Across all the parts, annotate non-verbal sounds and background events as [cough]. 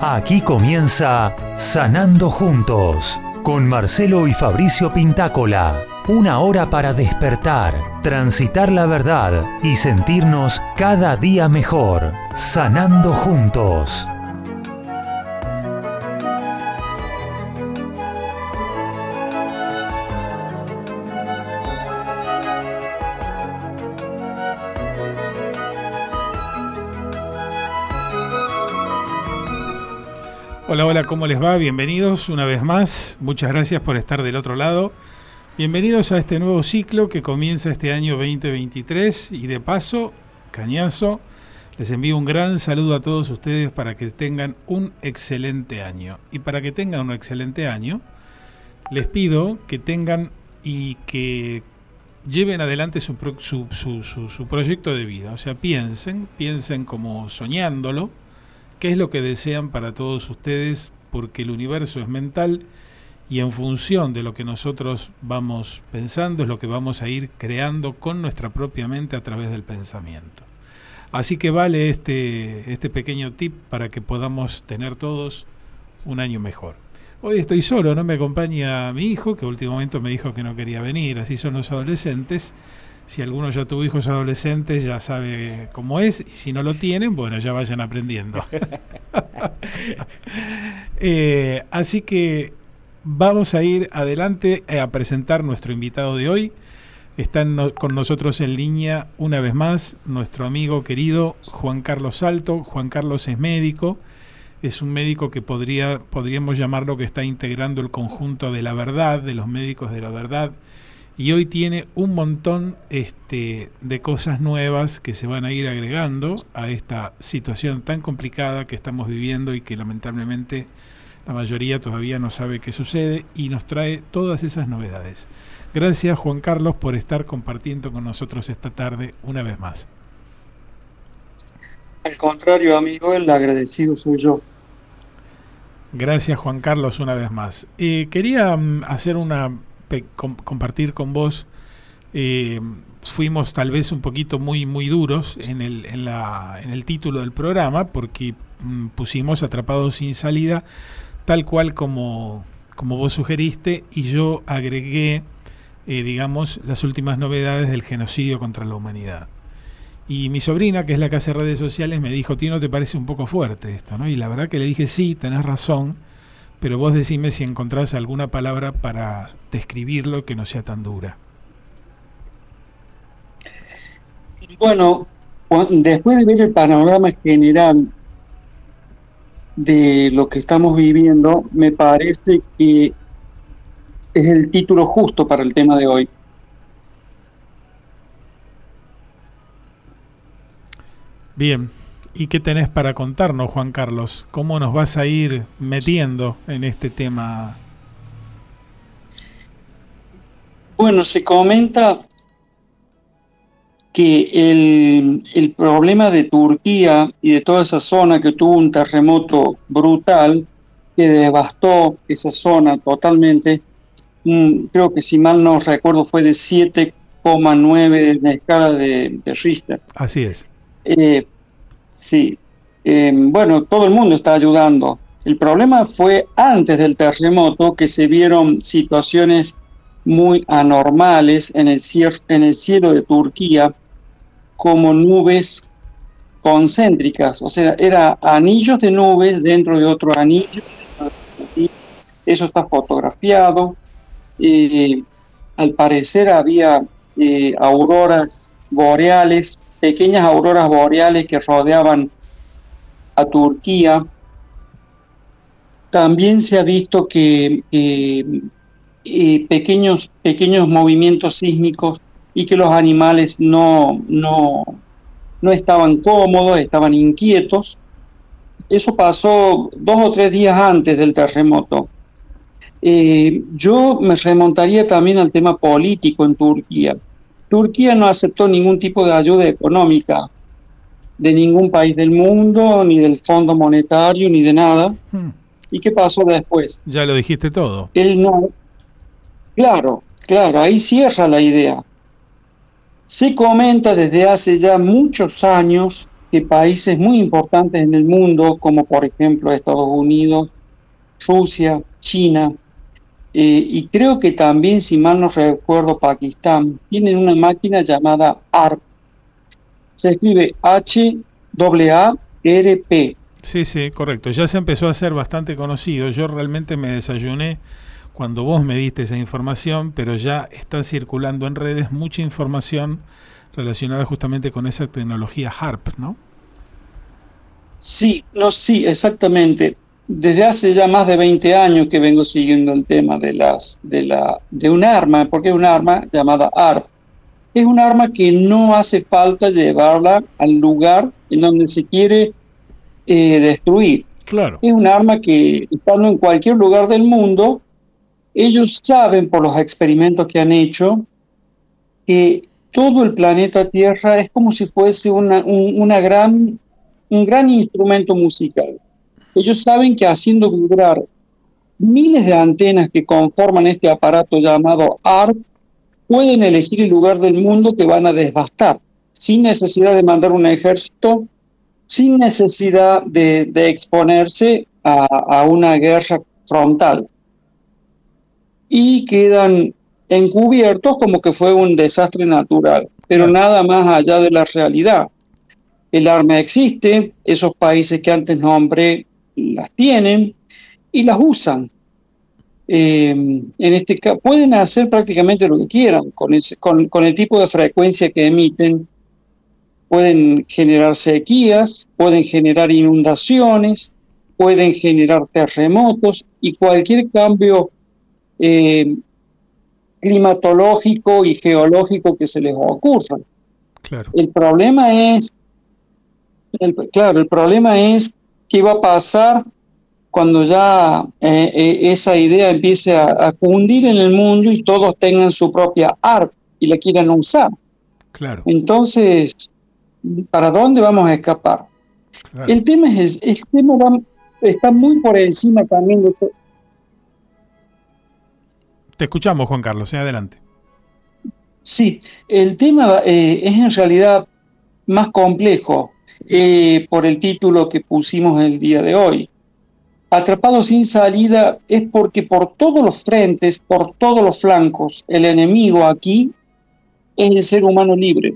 Aquí comienza Sanando Juntos con Marcelo y Fabricio Pintácola. Una hora para despertar, transitar la verdad y sentirnos cada día mejor. Sanando Juntos. Hola, hola, ¿cómo les va? Bienvenidos una vez más. Muchas gracias por estar del otro lado. Bienvenidos a este nuevo ciclo que comienza este año 2023 y de paso, cañazo, les envío un gran saludo a todos ustedes para que tengan un excelente año. Y para que tengan un excelente año, les pido que tengan y que lleven adelante su, su, su, su proyecto de vida. O sea, piensen, piensen como soñándolo qué es lo que desean para todos ustedes, porque el universo es mental y en función de lo que nosotros vamos pensando es lo que vamos a ir creando con nuestra propia mente a través del pensamiento. Así que vale este, este pequeño tip para que podamos tener todos un año mejor. Hoy estoy solo, no me acompaña mi hijo, que últimamente me dijo que no quería venir, así son los adolescentes. Si alguno ya tuvo hijos adolescentes, ya sabe cómo es. Y si no lo tienen, bueno, ya vayan aprendiendo. [laughs] Eh, así que vamos a ir adelante eh, a presentar nuestro invitado de hoy. Están con nosotros en línea una vez más nuestro amigo querido Juan Carlos Salto. Juan Carlos es médico, es un médico que podría, podríamos llamarlo que está integrando el conjunto de la verdad, de los médicos de la verdad, y hoy tiene un montón este, de cosas nuevas que se van a ir agregando a esta situación tan complicada que estamos viviendo y que lamentablemente la mayoría todavía no sabe qué sucede y nos trae todas esas novedades. Gracias Juan Carlos por estar compartiendo con nosotros esta tarde una vez más. Al contrario, amigo, el agradecido soy yo. Gracias Juan Carlos una vez más. Eh, quería mm, hacer una compartir con vos. Eh, fuimos tal vez un poquito muy, muy duros en el, en la, en el título del programa porque mm, pusimos Atrapados sin salida tal cual como, como vos sugeriste y yo agregué, eh, digamos, las últimas novedades del genocidio contra la humanidad. Y mi sobrina, que es la que hace redes sociales, me dijo, ¿no te parece un poco fuerte esto? ¿no? Y la verdad que le dije, sí, tenés razón pero vos decime si encontrás alguna palabra para describirlo que no sea tan dura. Bueno, después de ver el panorama general de lo que estamos viviendo, me parece que es el título justo para el tema de hoy. Bien, ¿Y qué tenés para contarnos, Juan Carlos? ¿Cómo nos vas a ir metiendo en este tema? Bueno, se comenta que el, el, problema de Turquía y de toda esa zona que tuvo un terremoto brutal que devastó esa zona totalmente, mm, creo que si mal no recuerdo fue de 7,9 en la escala de, de, Richter. Así es. Eh, Sí, em, bueno, todo el mundo está ayudando. El problema fue antes del terremoto que se vieron situaciones muy anormales en el, cielo de Turquía, como nubes concéntricas, o sea, era anillos de nubes dentro de otro anillo. Eso está fotografiado. Eh, al parecer había eh, auroras boreales pequeñas auroras boreales que rodeaban a Turquía. También se ha visto que eh, pequeños, pequeños movimientos sísmicos y que los animales no, no, no estaban cómodos, estaban inquietos. Eso pasó dos o tres días antes del terremoto. Eh, yo me remontaría también al tema político en Turquía. Turquía no aceptó ningún tipo de ayuda económica de ningún país del mundo, ni del Fondo Monetario, ni de nada. Hmm. ¿Y qué pasó después? Ya lo dijiste todo. Él no. Claro, claro, ahí cierra la idea. Se comenta desde hace ya muchos años que países muy importantes en el mundo, como por ejemplo Estados Unidos, Rusia, China, eh, y creo que también, si mal no recuerdo, Pakistán, tienen una máquina llamada ARP. Se escribe H-A-R-P. Sí, sí, correcto. Ya se empezó a hacer bastante conocido. Yo realmente me desayuné cuando vos me diste esa información, pero ya está circulando en redes mucha información relacionada justamente con esa tecnología HARP, ¿no? Sí, no, sí, exactamente. Desde hace ya más de 20 años que vengo siguiendo el tema de las de la de un arma, porque es un arma llamada ARP. Es un arma que no hace falta llevarla al lugar en donde se quiere eh, destruir. Claro. Es un arma que, estando en cualquier lugar del mundo, ellos saben por los experimentos que han hecho que todo el planeta Tierra es como si fuese una, un gran instrumento musical. Ellos saben que haciendo vibrar miles de antenas que conforman este aparato llamado ARP, pueden elegir el lugar del mundo que van a devastar, sin necesidad de mandar un ejército, sin necesidad de, exponerse a, una guerra frontal. Y quedan encubiertos como que fue un desastre natural, pero nada más allá de la realidad. El arma existe, esos países que antes nombré las tienen y las usan. Eh, en este pueden hacer prácticamente lo que quieran con, con el tipo de frecuencia que emiten pueden generar sequías, pueden generar inundaciones, pueden generar terremotos y cualquier cambio eh, climatológico y geológico que se les ocurra. Claro. El problema es, claro, el problema es qué va a pasar cuando ya eh, eh, esa idea empiece a, a, cundir en el mundo y todos tengan su propia ARP y la quieran usar. Claro. Entonces, ¿para dónde vamos a escapar? El tema es, el tema está muy por encima también de. Te escuchamos, Juan Carlos, adelante. Sí, el tema eh, es en realidad más complejo eh, por el título que pusimos el día de hoy. Atrapado sin salida es porque por todos los frentes, por todos los flancos, el enemigo aquí es el ser humano libre.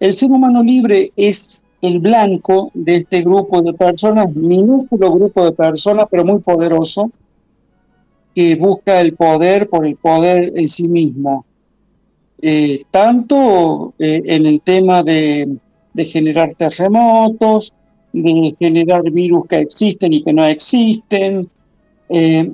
El ser humano libre es el blanco de este grupo de personas, minúsculo grupo de personas, pero muy poderoso, que busca el poder por el poder en sí mismo. Eh, tanto eh, en el tema de, generar terremotos, de generar virus que existen y que no existen, eh,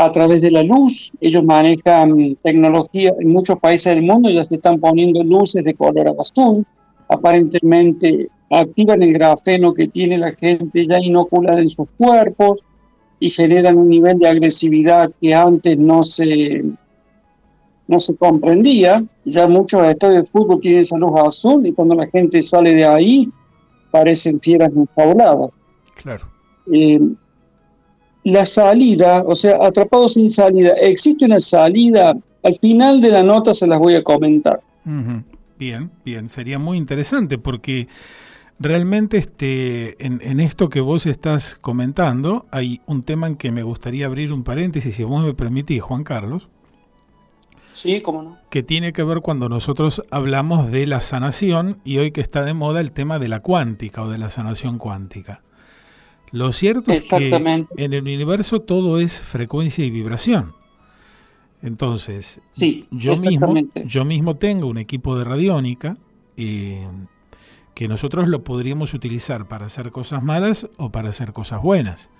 a través de la luz. Ellos manejan tecnología en muchos países del mundo, ya se están poniendo luces de color azul. Aparentemente activan el grafeno que tiene la gente ya inoculada en sus cuerpos y generan un nivel de agresividad que antes no se, no se comprendía. Ya muchos estadios de fútbol tienen esa luz azul y cuando la gente sale de ahí parecen fieras enfabuladas. Claro. Eh, la salida, o sea, atrapado sin salida, existe una salida, al final de la nota se las voy a comentar. Bien, bien, sería muy interesante porque realmente este, en, esto que vos estás comentando hay un tema en que me gustaría abrir un paréntesis, si vos me permitís, Juan Carlos. Sí, cómo no. Que tiene que ver cuando nosotros hablamos de la sanación y hoy que está de moda el tema de la cuántica o de la sanación cuántica. Lo cierto es que en el universo todo es frecuencia y vibración. Entonces, yo, mismo, yo mismo tengo un equipo de radiónica eh, que nosotros lo podríamos utilizar para hacer cosas malas o para hacer cosas buenas.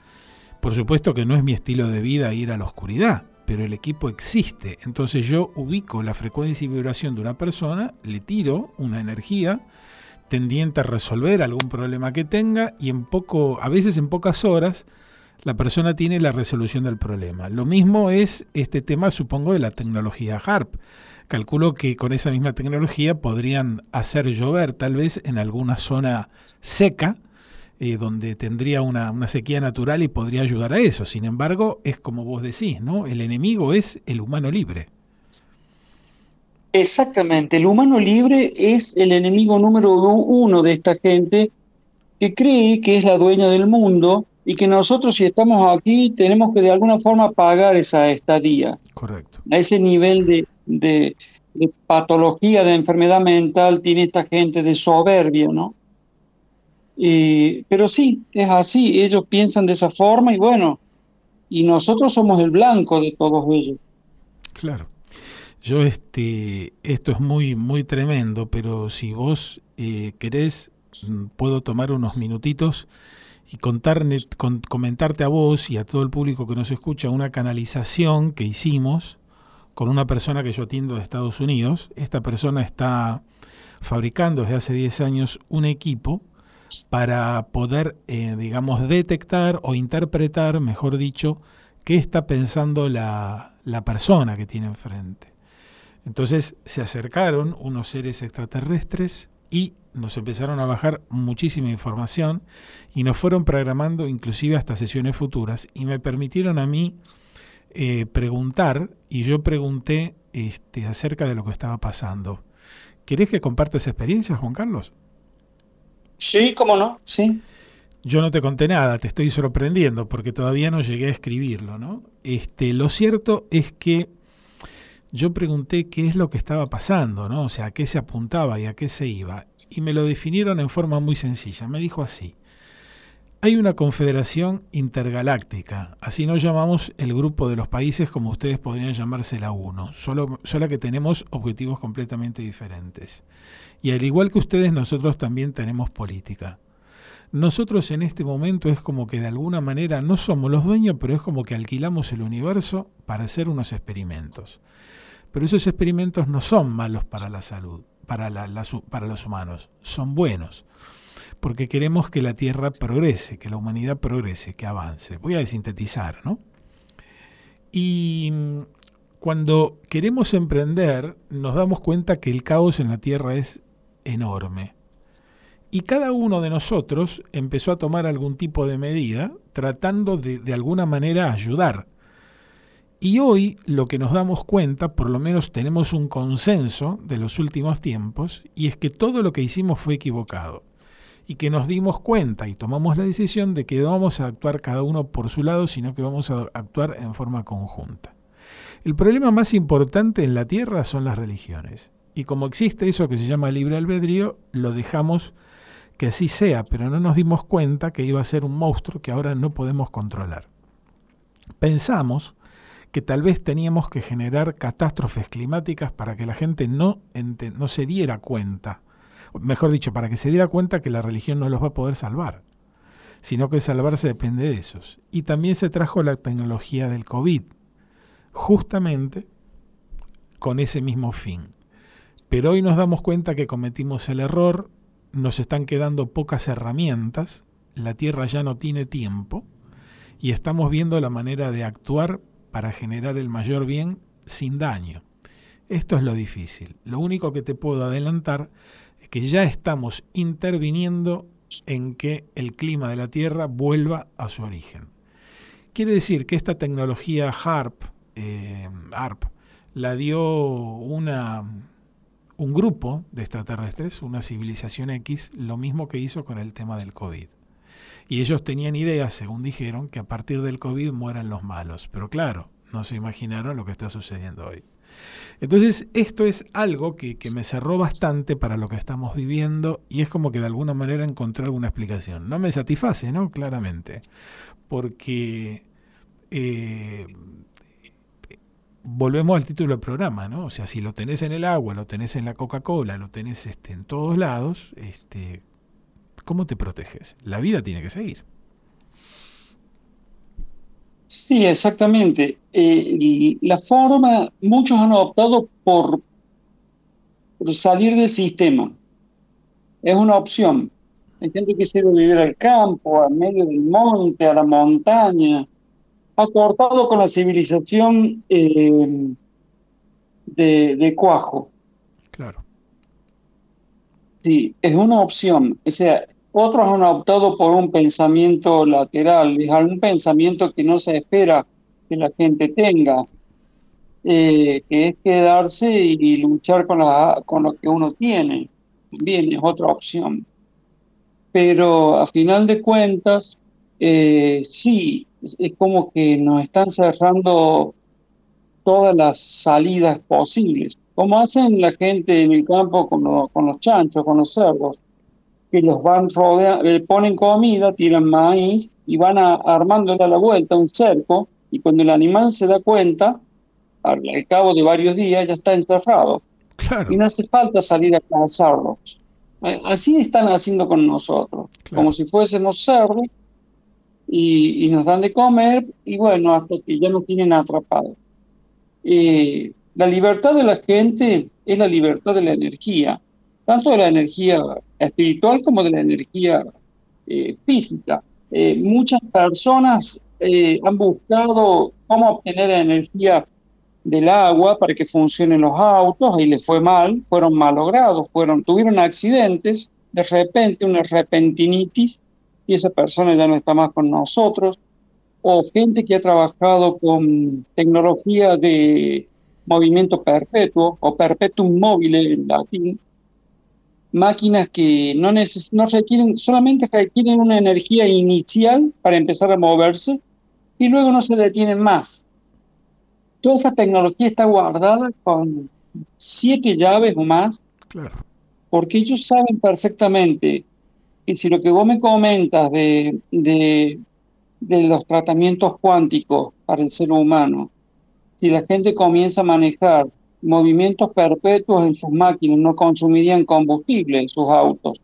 Por supuesto que no es mi estilo de vida ir a la oscuridad, pero el equipo existe. Entonces yo ubico la frecuencia y vibración de una persona, le tiro una energía, tendiente a resolver algún problema que tenga y en poco, a veces en pocas horas, la persona tiene la resolución del problema. Lo mismo es este tema, supongo, de la tecnología HARP. Calculo que con esa misma tecnología podrían hacer llover tal vez en alguna zona seca, eh, donde tendría una, una, sequía natural y podría ayudar a eso. Sin embargo, es como vos decís, ¿no? El enemigo es el humano libre. Exactamente, el humano libre es el enemigo número uno de esta gente que cree que es la dueña del mundo y que nosotros si estamos aquí tenemos que de alguna forma pagar esa estadía. Correcto. A ese nivel de, de, patología, de enfermedad mental tiene esta gente de soberbia, ¿no? pero sí, es así, ellos piensan de esa forma y bueno, y nosotros somos el blanco de todos ellos. Claro. Yo este, esto es muy, muy tremendo, pero si vos eh, querés, mm, puedo tomar unos minutitos y comentarte a vos y a todo el público que nos escucha una canalización que hicimos con una persona que yo atiendo de Estados Unidos. Esta persona está fabricando desde hace 10 años un equipo para poder, eh, digamos, detectar o interpretar, mejor dicho, qué está pensando la, la persona que tiene enfrente. Entonces se acercaron unos seres extraterrestres y nos empezaron a bajar muchísima información y nos fueron programando inclusive hasta sesiones futuras y me permitieron a mí eh, preguntar y yo pregunté este, acerca de lo que estaba pasando. ¿Querés que compartas experiencias, Juan Carlos? Sí, cómo no, sí. Yo no te conté nada, te estoy sorprendiendo porque todavía no llegué a escribirlo, ¿no? Este, lo cierto es que yo pregunté qué es lo que estaba pasando, ¿no? O sea, a qué se apuntaba y a qué se iba. Y me lo definieron en forma muy sencilla. Me dijo así. Hay una confederación intergaláctica, así nos llamamos el grupo de los países como ustedes podrían llamarse la UNO, solo, solo que tenemos objetivos completamente diferentes. Y al igual que ustedes, nosotros también tenemos política. Nosotros en este momento es como que de alguna manera no somos los dueños, pero es como que alquilamos el universo para hacer unos experimentos. Pero esos experimentos no son malos para la salud, para, para los humanos, son buenos, porque queremos que la Tierra progrese, que la humanidad progrese, que avance. Voy a sintetizar, ¿no? Y mm, cuando queremos emprender, nos damos cuenta que el caos en la Tierra es enorme. Y cada uno de nosotros empezó a tomar algún tipo de medida tratando de, de alguna manera ayudar y hoy lo que nos damos cuenta, por lo menos tenemos un consenso de los últimos tiempos, y es que todo lo que hicimos fue equivocado. Y que nos dimos cuenta y tomamos la decisión de que no vamos a actuar cada uno por su lado, sino que vamos a actuar en forma conjunta. El problema más importante en la Tierra son las religiones. Y como existe eso que se llama libre albedrío, lo dejamos que así sea, pero no nos dimos cuenta que iba a ser un monstruo que ahora no podemos controlar. Pensamos que tal vez teníamos que generar catástrofes climáticas para que la gente no, no se diera cuenta, mejor dicho, para que se diera cuenta que la religión no los va a poder salvar, sino que salvarse depende de esos. Y también se trajo la tecnología del COVID, justamente con ese mismo fin. Pero hoy nos damos cuenta que cometimos el error, nos están quedando pocas herramientas, la Tierra ya no tiene tiempo y estamos viendo la manera de actuar para generar el mayor bien sin daño. Esto es lo difícil. Lo único que te puedo adelantar que ya estamos interviniendo en que el clima de la Tierra vuelva a su origen. Quiere decir que esta tecnología HARP, eh, ARP, la dio una, un grupo de extraterrestres, una civilización X, lo mismo que hizo con el tema del COVID. Y ellos tenían ideas, según dijeron, que a partir del COVID mueran los malos. Pero claro, no se imaginaron lo que está sucediendo hoy. Entonces, esto es algo que, me cerró bastante para lo que estamos viviendo y es como que de alguna manera encontré alguna explicación. No me satisface, ¿no? Claramente. Porque eh, volvemos al título del programa, ¿no? O sea, si lo tenés en el agua, lo tenés en la Coca-Cola, lo tenés este, en todos lados, este, ¿cómo te proteges? La vida tiene que seguir. Sí, exactamente. Eh, la forma, muchos han optado por, salir del sistema. Es una opción. Hay gente que quiere vivir al campo, al medio del monte, a la montaña. Ha cortado con la civilización eh, de, de Cuajo. Claro. Sí, es una opción. O sea, otros han optado por un pensamiento lateral, es un pensamiento que no se espera que la gente tenga. eh, que es quedarse y luchar con, la, con lo que uno tiene. Bien, es otra opción. Pero a final de cuentas, eh, sí, es como que nos están cerrando todas las salidas posibles, como hacen la gente en el campo con, con los chanchos, con los cerdos, que los van rodeando, le ponen comida, tiran maíz y van a, armándole a la vuelta un cerco, y cuando el animal se da cuenta, al, cabo de varios días ya está encerrado. Y no hace falta salir a cazarlos. Eh, así están haciendo con nosotros, como si fuésemos cerdos y, nos dan de comer y bueno, hasta que ya nos tienen atrapados. Eh, la libertad de la gente es la libertad de la energía, tanto de la energía espiritual como de la energía eh, física. Eh, muchas personas han buscado cómo obtener energía del agua para que funcionen los autos y les fue mal, fueron malogrados, fueron, tuvieron accidentes, de repente una repentinitis y esa persona ya no está más con nosotros, o gente que ha trabajado con tecnología de movimiento perpetuo o perpetuum mobile en latín, máquinas que no, no requieren, solamente requieren una energía inicial para empezar a moverse y luego no se detienen más. Toda esa tecnología está guardada con siete llaves o más, porque ellos saben perfectamente y si lo que vos me comentas de, de, los tratamientos cuánticos para el ser humano, si la gente comienza a manejar movimientos perpetuos en sus máquinas, no consumirían combustible en sus autos.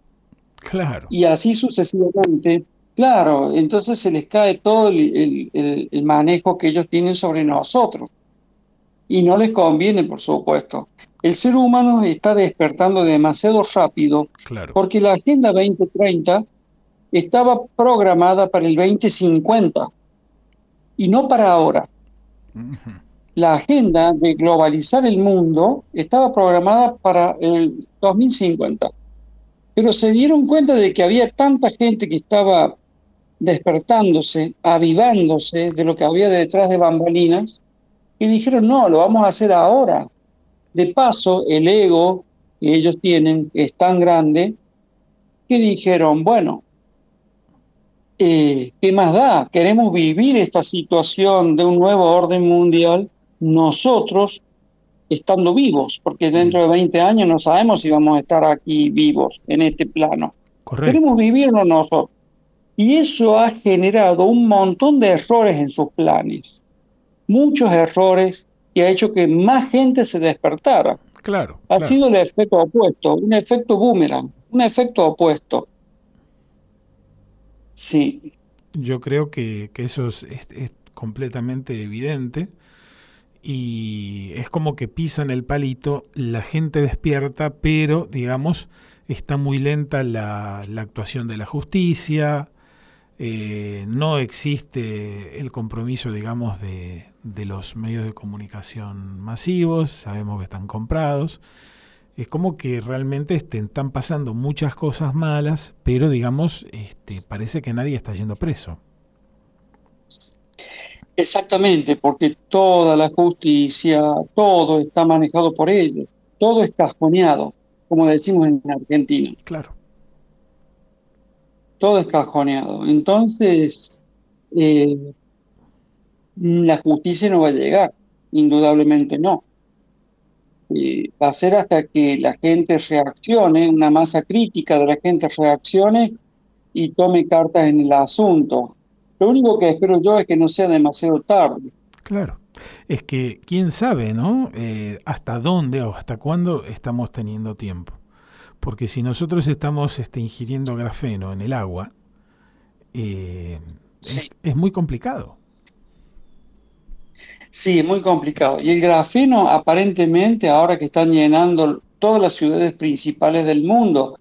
Claro. Y así sucesivamente. Claro, entonces se les cae todo el, el manejo que ellos tienen sobre nosotros. Y no les conviene, por supuesto el ser humano está despertando demasiado rápido porque la Agenda 2030 estaba programada para el 2050 y no para ahora. La agenda de globalizar el mundo estaba programada para el 2050, pero se dieron cuenta de que había tanta gente que estaba despertándose, avivándose de lo que había detrás de bambalinas, y dijeron, no, lo vamos a hacer ahora, de paso, el ego que ellos tienen es tan grande que dijeron, bueno, eh, ¿qué más da? Queremos vivir esta situación de un nuevo orden mundial nosotros estando vivos, porque dentro de 20 años no sabemos si vamos a estar aquí vivos en este plano. Queremos vivirlo nosotros. Y eso ha generado un montón de errores en sus planes. Muchos errores y ha hecho que más gente se despertara. Claro. Ha sido el efecto opuesto, un efecto boomerang, un efecto opuesto. Sí. Yo creo que, eso es, completamente evidente y es como que pisan el palito, la gente despierta, pero digamos está muy lenta la, actuación de la justicia, eh, no existe el compromiso, digamos, de, los medios de comunicación masivos, sabemos que están comprados. Es como que realmente están pasando muchas cosas malas, pero digamos, este, parece que nadie está yendo preso. Exactamente, porque toda la justicia, todo está manejado por ellos, todo es cajoneado, como decimos en Argentina. Claro todo es cajoneado. Entonces, eh, la justicia no va a llegar, indudablemente no. Eh, va a ser hasta que la gente reaccione, una masa crítica de la gente reaccione y tome cartas en el asunto. Lo único que espero yo es que no sea demasiado tarde. Claro. Es que quién sabe, ¿no? Eh, hasta dónde o hasta cuándo estamos teniendo tiempo. Porque si nosotros estamos este, ingiriendo grafeno en el agua, eh, es, muy complicado. Sí, es muy complicado. Y el grafeno, aparentemente, ahora que están llenando todas las ciudades principales del mundo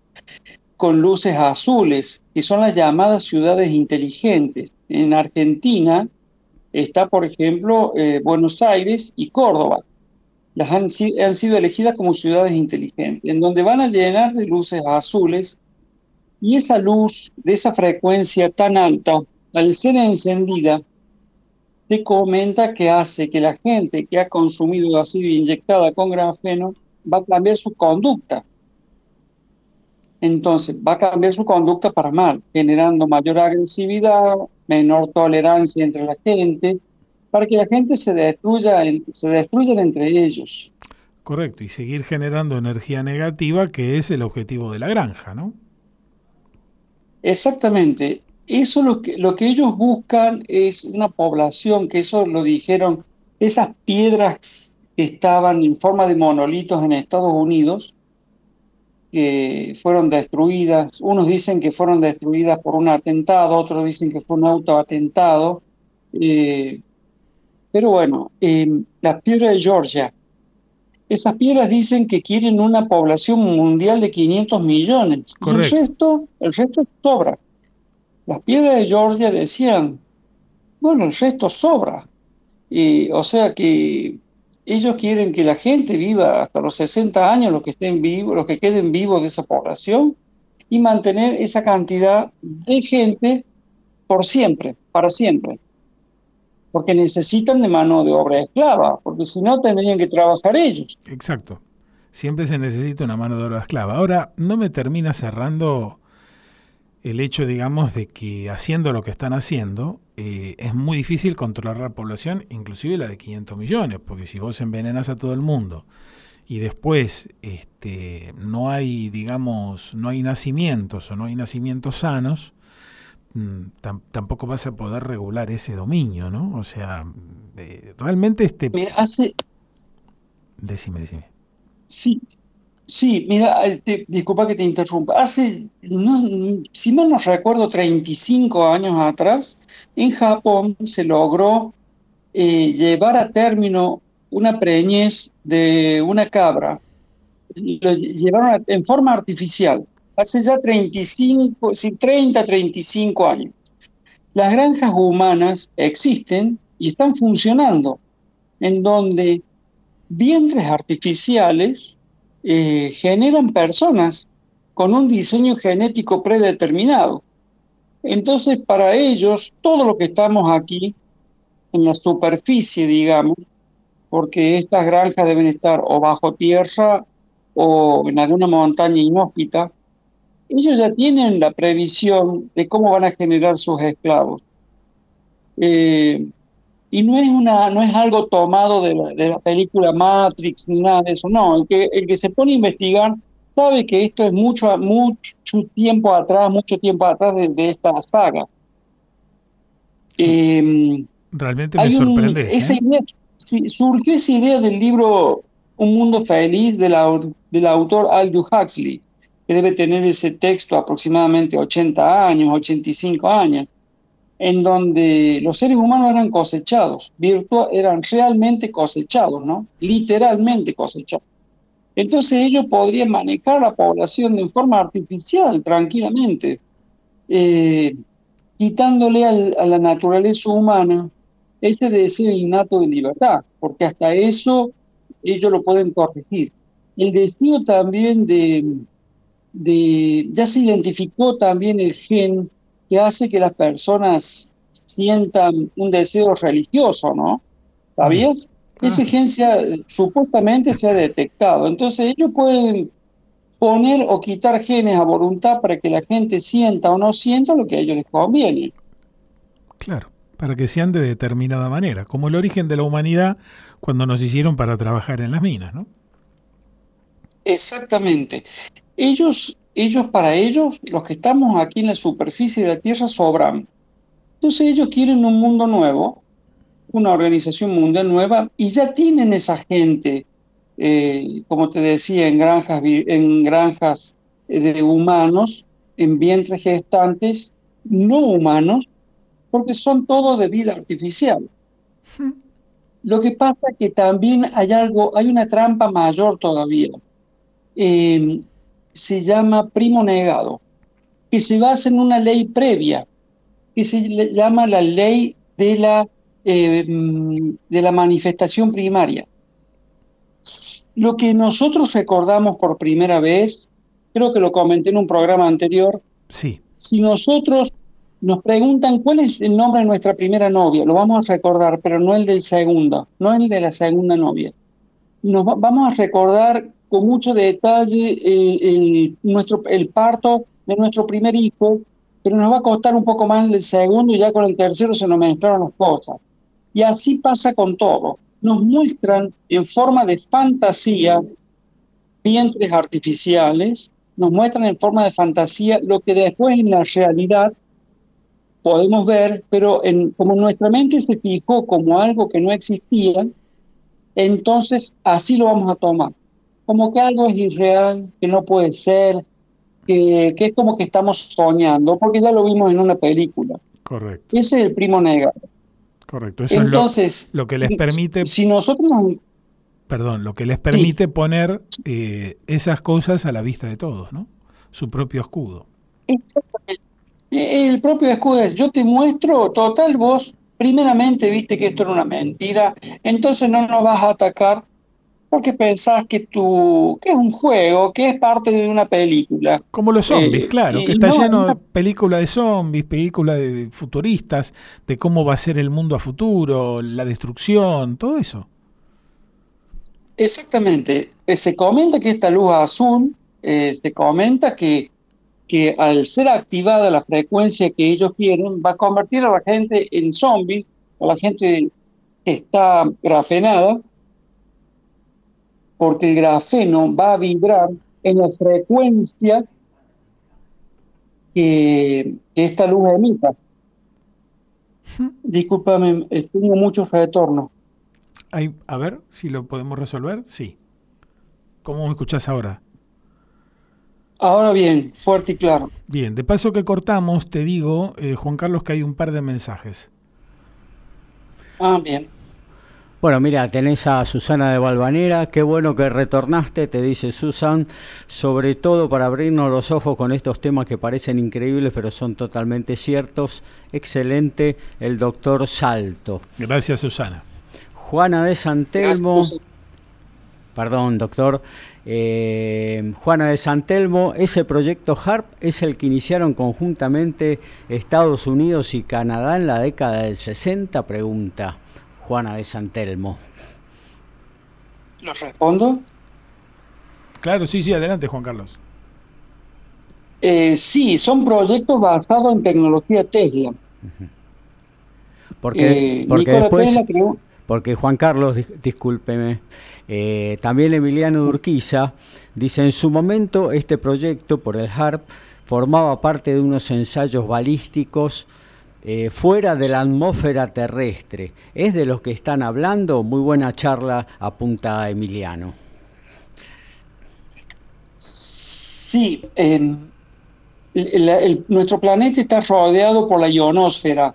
con luces azules, que son las llamadas ciudades inteligentes. En Argentina está, por ejemplo, eh, Buenos Aires y Córdoba las han, sido elegidas como ciudades inteligentes, en donde van a llenar de luces azules y esa luz de esa frecuencia tan alta, al ser encendida, se comenta que hace que la gente que ha consumido ácido inyectada con grafeno va a cambiar su conducta. Entonces, va a cambiar su conducta para mal, generando mayor agresividad, menor tolerancia entre la gente, para que la gente se destruya, se destruyan entre ellos. Correcto, y seguir generando energía negativa, que es el objetivo de la granja, ¿no? Exactamente. Eso lo que, lo que ellos buscan es una población, que eso lo dijeron, esas piedras que estaban en forma de monolitos en Estados Unidos, que fueron destruidas, unos dicen que fueron destruidas por un atentado, otros dicen que fue un autoatentado, eh, pero bueno, eh, las piedras de Georgia, esas piedras dicen que quieren una población mundial de 500 millones. el resto, el resto sobra. Las piedras de Georgia decían, bueno, el resto sobra. O sea que ellos quieren que la gente viva hasta los 60 años, los que estén vivos, los que queden vivos de esa población, y mantener esa cantidad de gente por siempre, para siempre. Porque necesitan de mano de obra esclava, porque si no tendrían que trabajar ellos. Exacto. Siempre se necesita una mano de obra esclava. Ahora, no me termina cerrando el hecho, digamos, de que haciendo lo que están haciendo, eh, es muy difícil controlar la población, inclusive la de 500 millones, porque si vos envenenas a todo el mundo y después este, no hay, digamos, no hay nacimientos o no hay nacimientos sanos, mm, tampoco vas a poder regular ese dominio, ¿no? O sea, realmente este... hace... Decime, decime. Sí, Sí, mira, eh, disculpa que te interrumpa. Hace, si no nos recuerdo, 35 años atrás, en Japón se logró eh, llevar a término una preñez de una cabra. Lo llevaron en forma artificial. Hace ya 35, sí, 30, 35 años. Las granjas humanas existen y están funcionando, en donde vientres artificiales eh, generan personas con un diseño genético predeterminado. Entonces, para ellos, todo lo que estamos aquí, en la superficie, digamos, porque estas granjas deben estar o bajo tierra o en alguna montaña inhóspita, ellos ya tienen la previsión de cómo van a generar sus esclavos. Eh, y no es una no es algo tomado de la, de la, película Matrix ni nada de eso. No el que el que se pone a investigar sabe que esto es mucho mucho tiempo atrás mucho tiempo atrás de, esta saga. Em, realmente me sorprende ¿eh? esa idea, surgió esa idea del libro Un mundo feliz de la, del autor Aldous Huxley que debe tener ese texto aproximadamente 80 años 85 años en donde los seres humanos eran cosechados, virtual, eran realmente cosechados, ¿no? Literalmente cosechados. Entonces ellos podrían manejar la población de forma artificial, tranquilamente, eh, quitándole a la naturaleza humana ese deseo innato de libertad, porque hasta eso ellos lo pueden corregir. El deseo también de, de ya se identificó también el gen que hace que las personas sientan un deseo religioso, ¿no? ¿Sabías? Ah. Esa agencia supuestamente se ha detectado. Entonces ellos pueden poner o quitar genes a voluntad para que la gente sienta o no sienta lo que a ellos les conviene. Claro, para que sean de determinada manera, como el origen de la humanidad cuando nos hicieron para trabajar en las minas, ¿no? Exactamente. Ellos ellos, para ellos, los que estamos aquí en la superficie de la Tierra sobran. Entonces ellos quieren un mundo nuevo, una organización mundial nueva, y ya tienen esa gente, eh, como te decía, en granjas, en granjas de humanos, en vientres gestantes, no humanos, porque son todos de vida artificial. Lo que pasa es que también hay algo, hay una trampa mayor todavía. Eh, se llama primo negado, que se basa en una ley previa, que se llama la ley de la, eh, de la manifestación primaria. Lo que nosotros recordamos por primera vez, creo que lo comenté en un programa anterior, sí. si nosotros nos preguntan cuál es el nombre de nuestra primera novia. Lo vamos a recordar, pero no el del segundo, no el de la segunda novia. Nos vamos a recordar con mucho detalle eh, el, nuestro, el parto de nuestro primer hijo, pero nos va a costar un poco más el segundo y ya con el tercero se nos mezclaron las cosas. Y así pasa con todo. Nos muestran en forma de fantasía vientres artificiales, nos muestran en forma de fantasía lo que después en la realidad podemos ver, pero en, como nuestra mente se fijó como algo que no existía, entonces así lo vamos a tomar. Como que algo es irreal, que no puede ser, que, que es como que estamos soñando, porque ya lo vimos en una película. Correcto. Ese es el primo negado. Correcto. Eso es lo, que les permite. Si nosotros. Perdón, lo que les permite poner eh, esas cosas a la vista de todos, ¿no? Su propio escudo. Exactamente. El propio escudo es: yo te muestro, total, vos primeramente viste que esto era una mentira, entonces no nos vas a atacar porque pensás que, que es un juego, que es parte de una película. Como los zombies, eh, claro, que está lleno de películas de zombies, películas de futuristas, de cómo va a ser el mundo a futuro, la destrucción, todo eso. Exactamente. Eh, se comenta que esta luz azul, eh, se comenta que, que al ser activada la frecuencia que ellos quieren, va a convertir a la gente en zombies, a la gente que está grafenada, porque el grafeno va a vibrar en la frecuencia que, esta luz emita. Discúlpame, tengo muchos retornos. a ver si lo podemos resolver. Sí. ¿Cómo me escuchás ahora? Ahora bien, fuerte y claro. Bien, de paso que cortamos, te digo, eh, Juan Carlos, que hay un par de mensajes. Ah, bien. Bueno, mira, tenés a Susana de Valvanera, qué bueno que retornaste, te dice Susan, sobre todo para abrirnos los ojos con estos temas que parecen increíbles, pero son totalmente ciertos. Excelente, el doctor Salto. Gracias, Susana. Juana de Santelmo. Perdón, doctor. Eh, Juana de Santelmo, ese proyecto HARP es el que iniciaron conjuntamente Estados Unidos y Canadá en la década del 60, pregunta. Juana de Santelmo. ¿Lo respondo? Claro, sí, sí, adelante Juan Carlos. Eh, sí, son proyectos basados en tecnología Tesla. Porque, eh, porque después, porque Juan Carlos, discúlpeme, eh, también Emiliano Urquiza dice, en su momento este proyecto por el HARP formaba parte de unos ensayos balísticos eh, fuera de la atmósfera terrestre. ¿Es de los que están hablando? Muy buena charla, apunta Emiliano. Sí, em, nuestro planeta está rodeado por la ionosfera,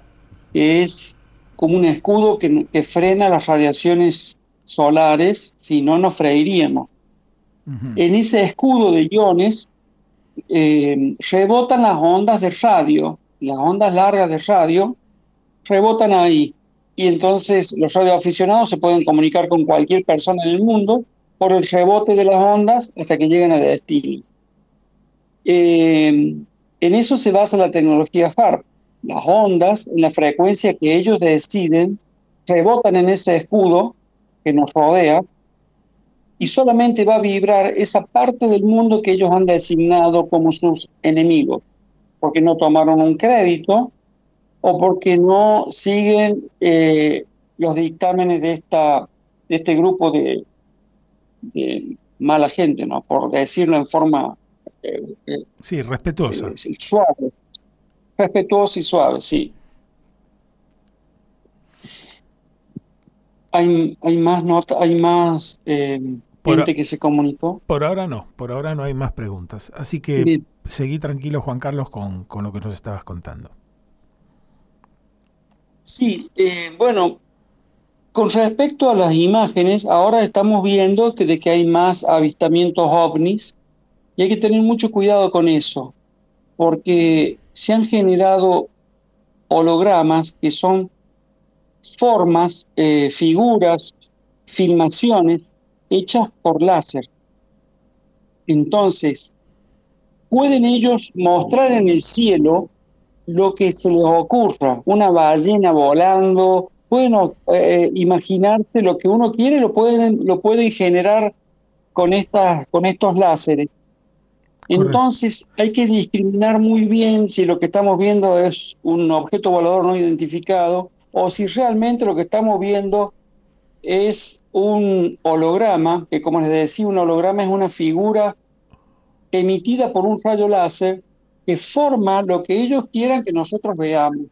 es como un escudo que, frena las radiaciones solares, si no nos freiríamos. En ese escudo de iones em, rebotan las ondas de radio las ondas largas de radio rebotan ahí y entonces los radioaficionados se pueden comunicar con cualquier persona en el mundo por el rebote de las ondas hasta que lleguen a destino. Eh, en eso se basa la tecnología HARP. Las ondas, en la frecuencia que ellos deciden, rebotan en ese escudo que nos rodea y solamente va a vibrar esa parte del mundo que ellos han designado como sus enemigos porque no tomaron un crédito o porque no siguen eh, los dictámenes de, esta, de este grupo de, mala gente, ¿no? por decirlo en forma... Eh, eh, sí, respetuosa. suave. Respetuosa y suave, sí. Hay, hay más notas, hay más gente que se comunicó. Por ahora no, por ahora no hay más preguntas. Así que seguí tranquilo, Juan Carlos, con, lo que nos estabas contando. Sí, eh, bueno, con respecto a las imágenes, ahora estamos viendo que, de que hay más avistamientos ovnis y hay que tener mucho cuidado con eso, porque se han generado hologramas que son formas, eh, figuras, filmaciones hechas por láser. Entonces, pueden ellos mostrar en el cielo lo que se les ocurra, una ballena volando, bueno, eh, imaginarse lo que uno quiere, lo pueden, lo pueden generar con, estas, con estos láseres. Entonces hay que discriminar muy bien si lo que estamos viendo es un objeto volador no identificado o si realmente lo que estamos viendo es un holograma, que como les decía, un holograma es una figura emitida por un rayo láser que forma lo que ellos quieran que nosotros veamos.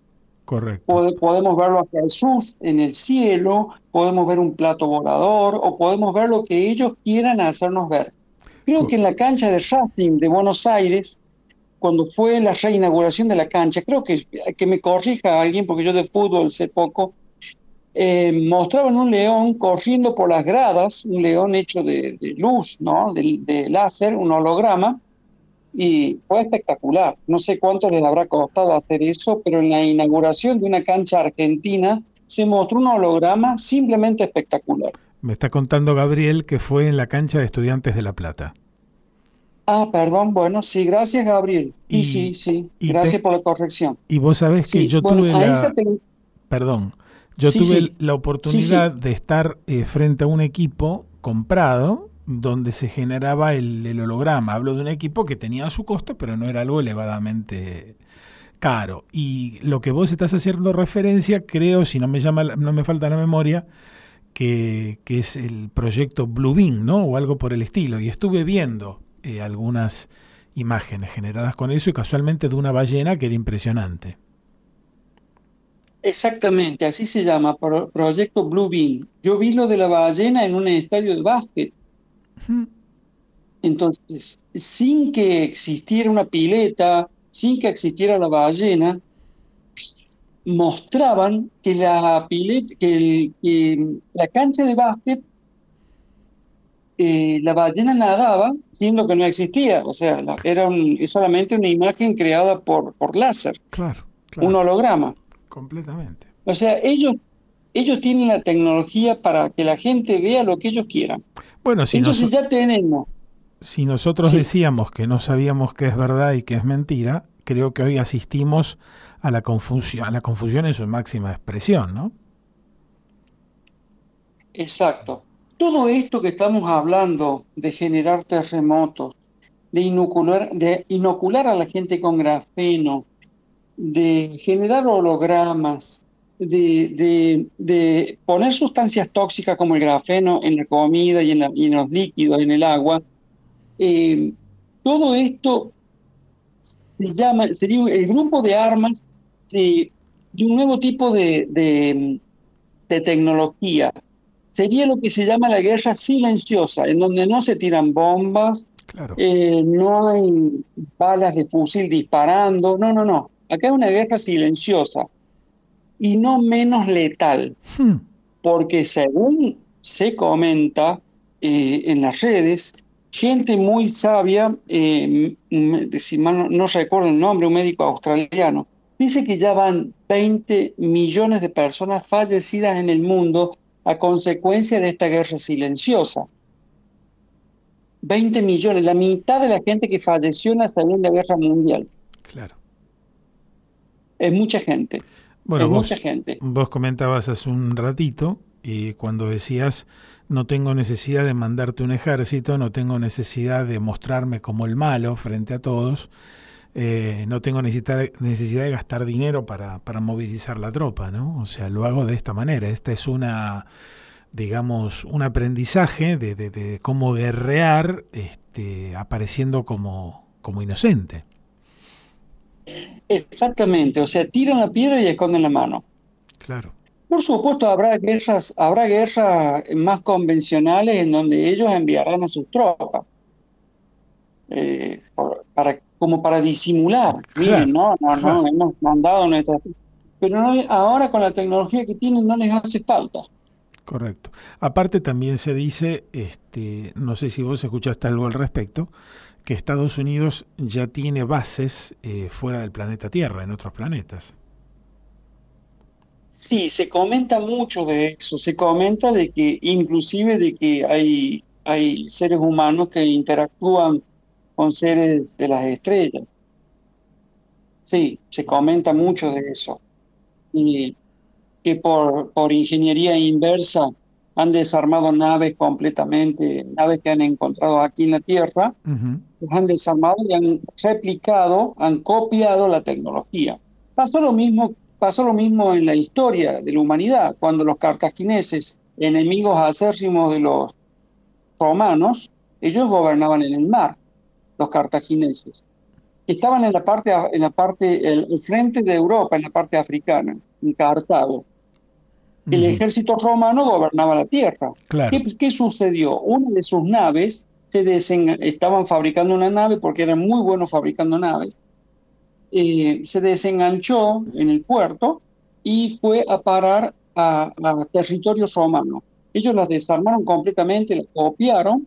Correcto. podemos verlo el sur, en el cielo, podemos ver un plato volador o podemos ver lo que ellos quieran hacernos ver. Creo que en la cancha de Racing de Buenos Aires, cuando fue la reinauguración de la cancha, creo que, que me corrija alguien, porque yo de fútbol sé poco, eh, mostraban un león corriendo por las gradas, un león hecho de, luz, ¿no? De, láser, un holograma, y fue espectacular. No sé cuánto les habrá costado hacer eso, pero en la inauguración de una cancha argentina se mostró un holograma simplemente espectacular. Me está contando Gabriel que fue en la cancha de Estudiantes de La Plata. Ah, perdón, bueno, sí, gracias Gabriel. Y, sí, sí, gracias por la corrección. Y vos sabés que yo tuve la... Perdón, yo tuve la oportunidad de estar eh, frente a un equipo comprado donde se generaba el, el, holograma. Hablo de un equipo que tenía su costo, pero no era algo elevadamente caro. Y lo que vos estás haciendo referencia, creo, si no me llama, no me falta la memoria, que, es el proyecto Bluebeam, ¿no? O algo por el estilo. Y estuve viendo eh, algunas imágenes generadas con eso y casualmente de una ballena que era impresionante. Exactamente, así se llama, Proyecto Bluebeam. Yo vi lo de la ballena en un estadio de básquet. Entonces, sin que existiera una pileta, sin que existiera la ballena, mostraban que la, que, la cancha de básquet, eh, la ballena nadaba, siendo que no existía. O sea, era solamente una imagen creada por, por láser. Claro, Un holograma. Completamente. O sea, ellos, ellos tienen la tecnología para que la gente vea lo que ellos quieran. Bueno, si Entonces ya tenemos. Si nosotros decíamos que no sabíamos qué es verdad y qué es mentira, creo que hoy asistimos a la confusión, a la confusión en su máxima expresión, ¿no? Exacto. Todo esto que estamos hablando de generar terremotos, de inocular, de inocular a la gente con grafeno, de generar hologramas, de, de, poner sustancias tóxicas como el grafeno en la comida y en, los líquidos, en el agua, eh, todo esto se llama, sería el grupo de armas de, un nuevo tipo de, de, tecnología. Sería lo que se llama la guerra silenciosa, en donde no se tiran bombas, eh, no hay balas de fusil disparando, no, no, no. Acá es una guerra silenciosa y no menos letal, hmm. porque según se comenta eh, en las redes, gente muy sabia, eh, si no, recuerdo el nombre, un médico australiano, dice que ya van 20 millones de personas fallecidas en el mundo a consecuencia de esta guerra silenciosa. 20 millones, la mitad de la gente que falleció en la Segunda Guerra Mundial. Claro. Es mucha gente. Bueno, vos, mucha gente. Vos comentabas hace un ratito y cuando decías no tengo necesidad de mandarte un ejército, no tengo necesidad de mostrarme como el malo frente a todos, eh, no tengo necesidad, necesidad de gastar dinero para, para movilizar la tropa, ¿no? O sea, lo hago de esta manera. Esta es una, digamos, un aprendizaje de, de, de cómo guerrear este, apareciendo como, como inocente. Exactamente, o sea, tiran la piedra y esconden la mano. Claro. Por supuesto, habrá guerras, habrá guerras más convencionales en donde ellos enviarán a sus tropas. Eh, para, como para disimular. Miren, no, no, no, hemos mandado nuestras. Pero no, ahora con la tecnología que tienen no les hace falta. Correcto. Aparte también se dice, este, no sé si vos escuchaste algo al respecto, que Estados Unidos ya tiene bases eh, fuera del planeta Tierra, en otros planetas. Sí, se comenta mucho de eso, se comenta de que inclusive de que hay, hay seres humanos que interactúan con seres de las estrellas. Sí, se comenta mucho de eso. Y que por, por ingeniería inversa han desarmado naves completamente, naves que han encontrado aquí en la Tierra, han desarmado y han replicado, han copiado la tecnología. Pasó lo mismo, pasó lo mismo en la historia de la humanidad, cuando los cartagineses, enemigos acérrimos de los romanos, ellos gobernaban en el mar, los cartagineses. Estaban en la parte, en la parte, el frente de Europa, en la parte africana, en Cartago el ejército romano gobernaba la tierra. ¿Qué, sucedió? Una de sus naves, se estaban fabricando una nave porque eran muy buenos fabricando naves, eh, se desenganchó en el puerto y fue a parar a, a territorio romano. Ellos las desarmaron completamente, las copiaron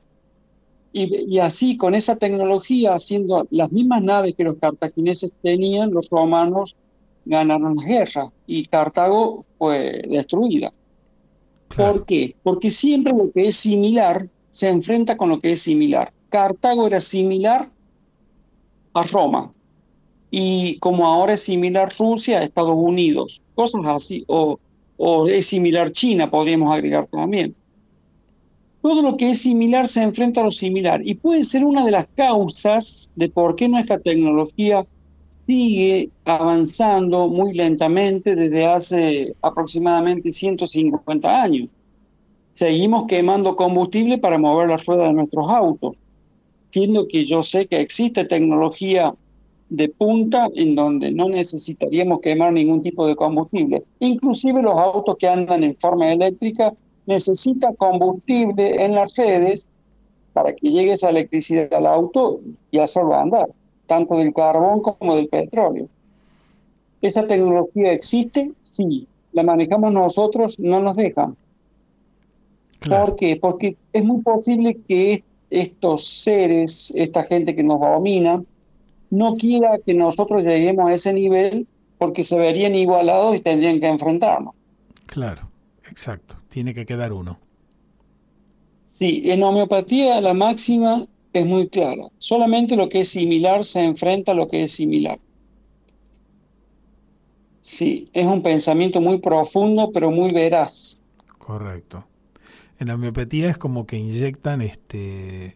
y, y, así con esa tecnología, haciendo las mismas naves que los cartagineses tenían, los romanos ganaron la guerra y Cartago fue destruida. ¿Por qué? Porque siempre lo que es similar se enfrenta con lo que es similar. Cartago era similar a Roma y como ahora es similar Rusia a Estados Unidos, cosas así, o, es similar China, podríamos agregar también. Todo lo que es similar se enfrenta a lo similar y puede ser una de las causas de por qué nuestra tecnología sigue avanzando muy lentamente desde hace aproximadamente 150 años. Seguimos quemando combustible para mover las ruedas de nuestros autos, siendo que yo sé que existe tecnología de punta en donde no necesitaríamos quemar ningún tipo de combustible. Inclusive los autos que andan en forma eléctrica necesitan combustible en las redes para que llegue esa electricidad al auto y hacerlo andar tanto del carbón como del petróleo. ¿Esa tecnología existe? Sí. ¿La manejamos nosotros? No nos dejan. ¿Por qué? Porque es muy posible que estos seres, esta gente que nos domina, no quiera que nosotros lleguemos a ese nivel porque se verían igualados y tendrían que enfrentarnos. Claro, exacto. Tiene que quedar uno. Sí, en homeopatía la máxima es muy clara. Solamente lo que es similar se enfrenta a lo que es similar. Sí, es un pensamiento muy profundo, pero muy veraz. Correcto. En la homeopatía es como que inyectan este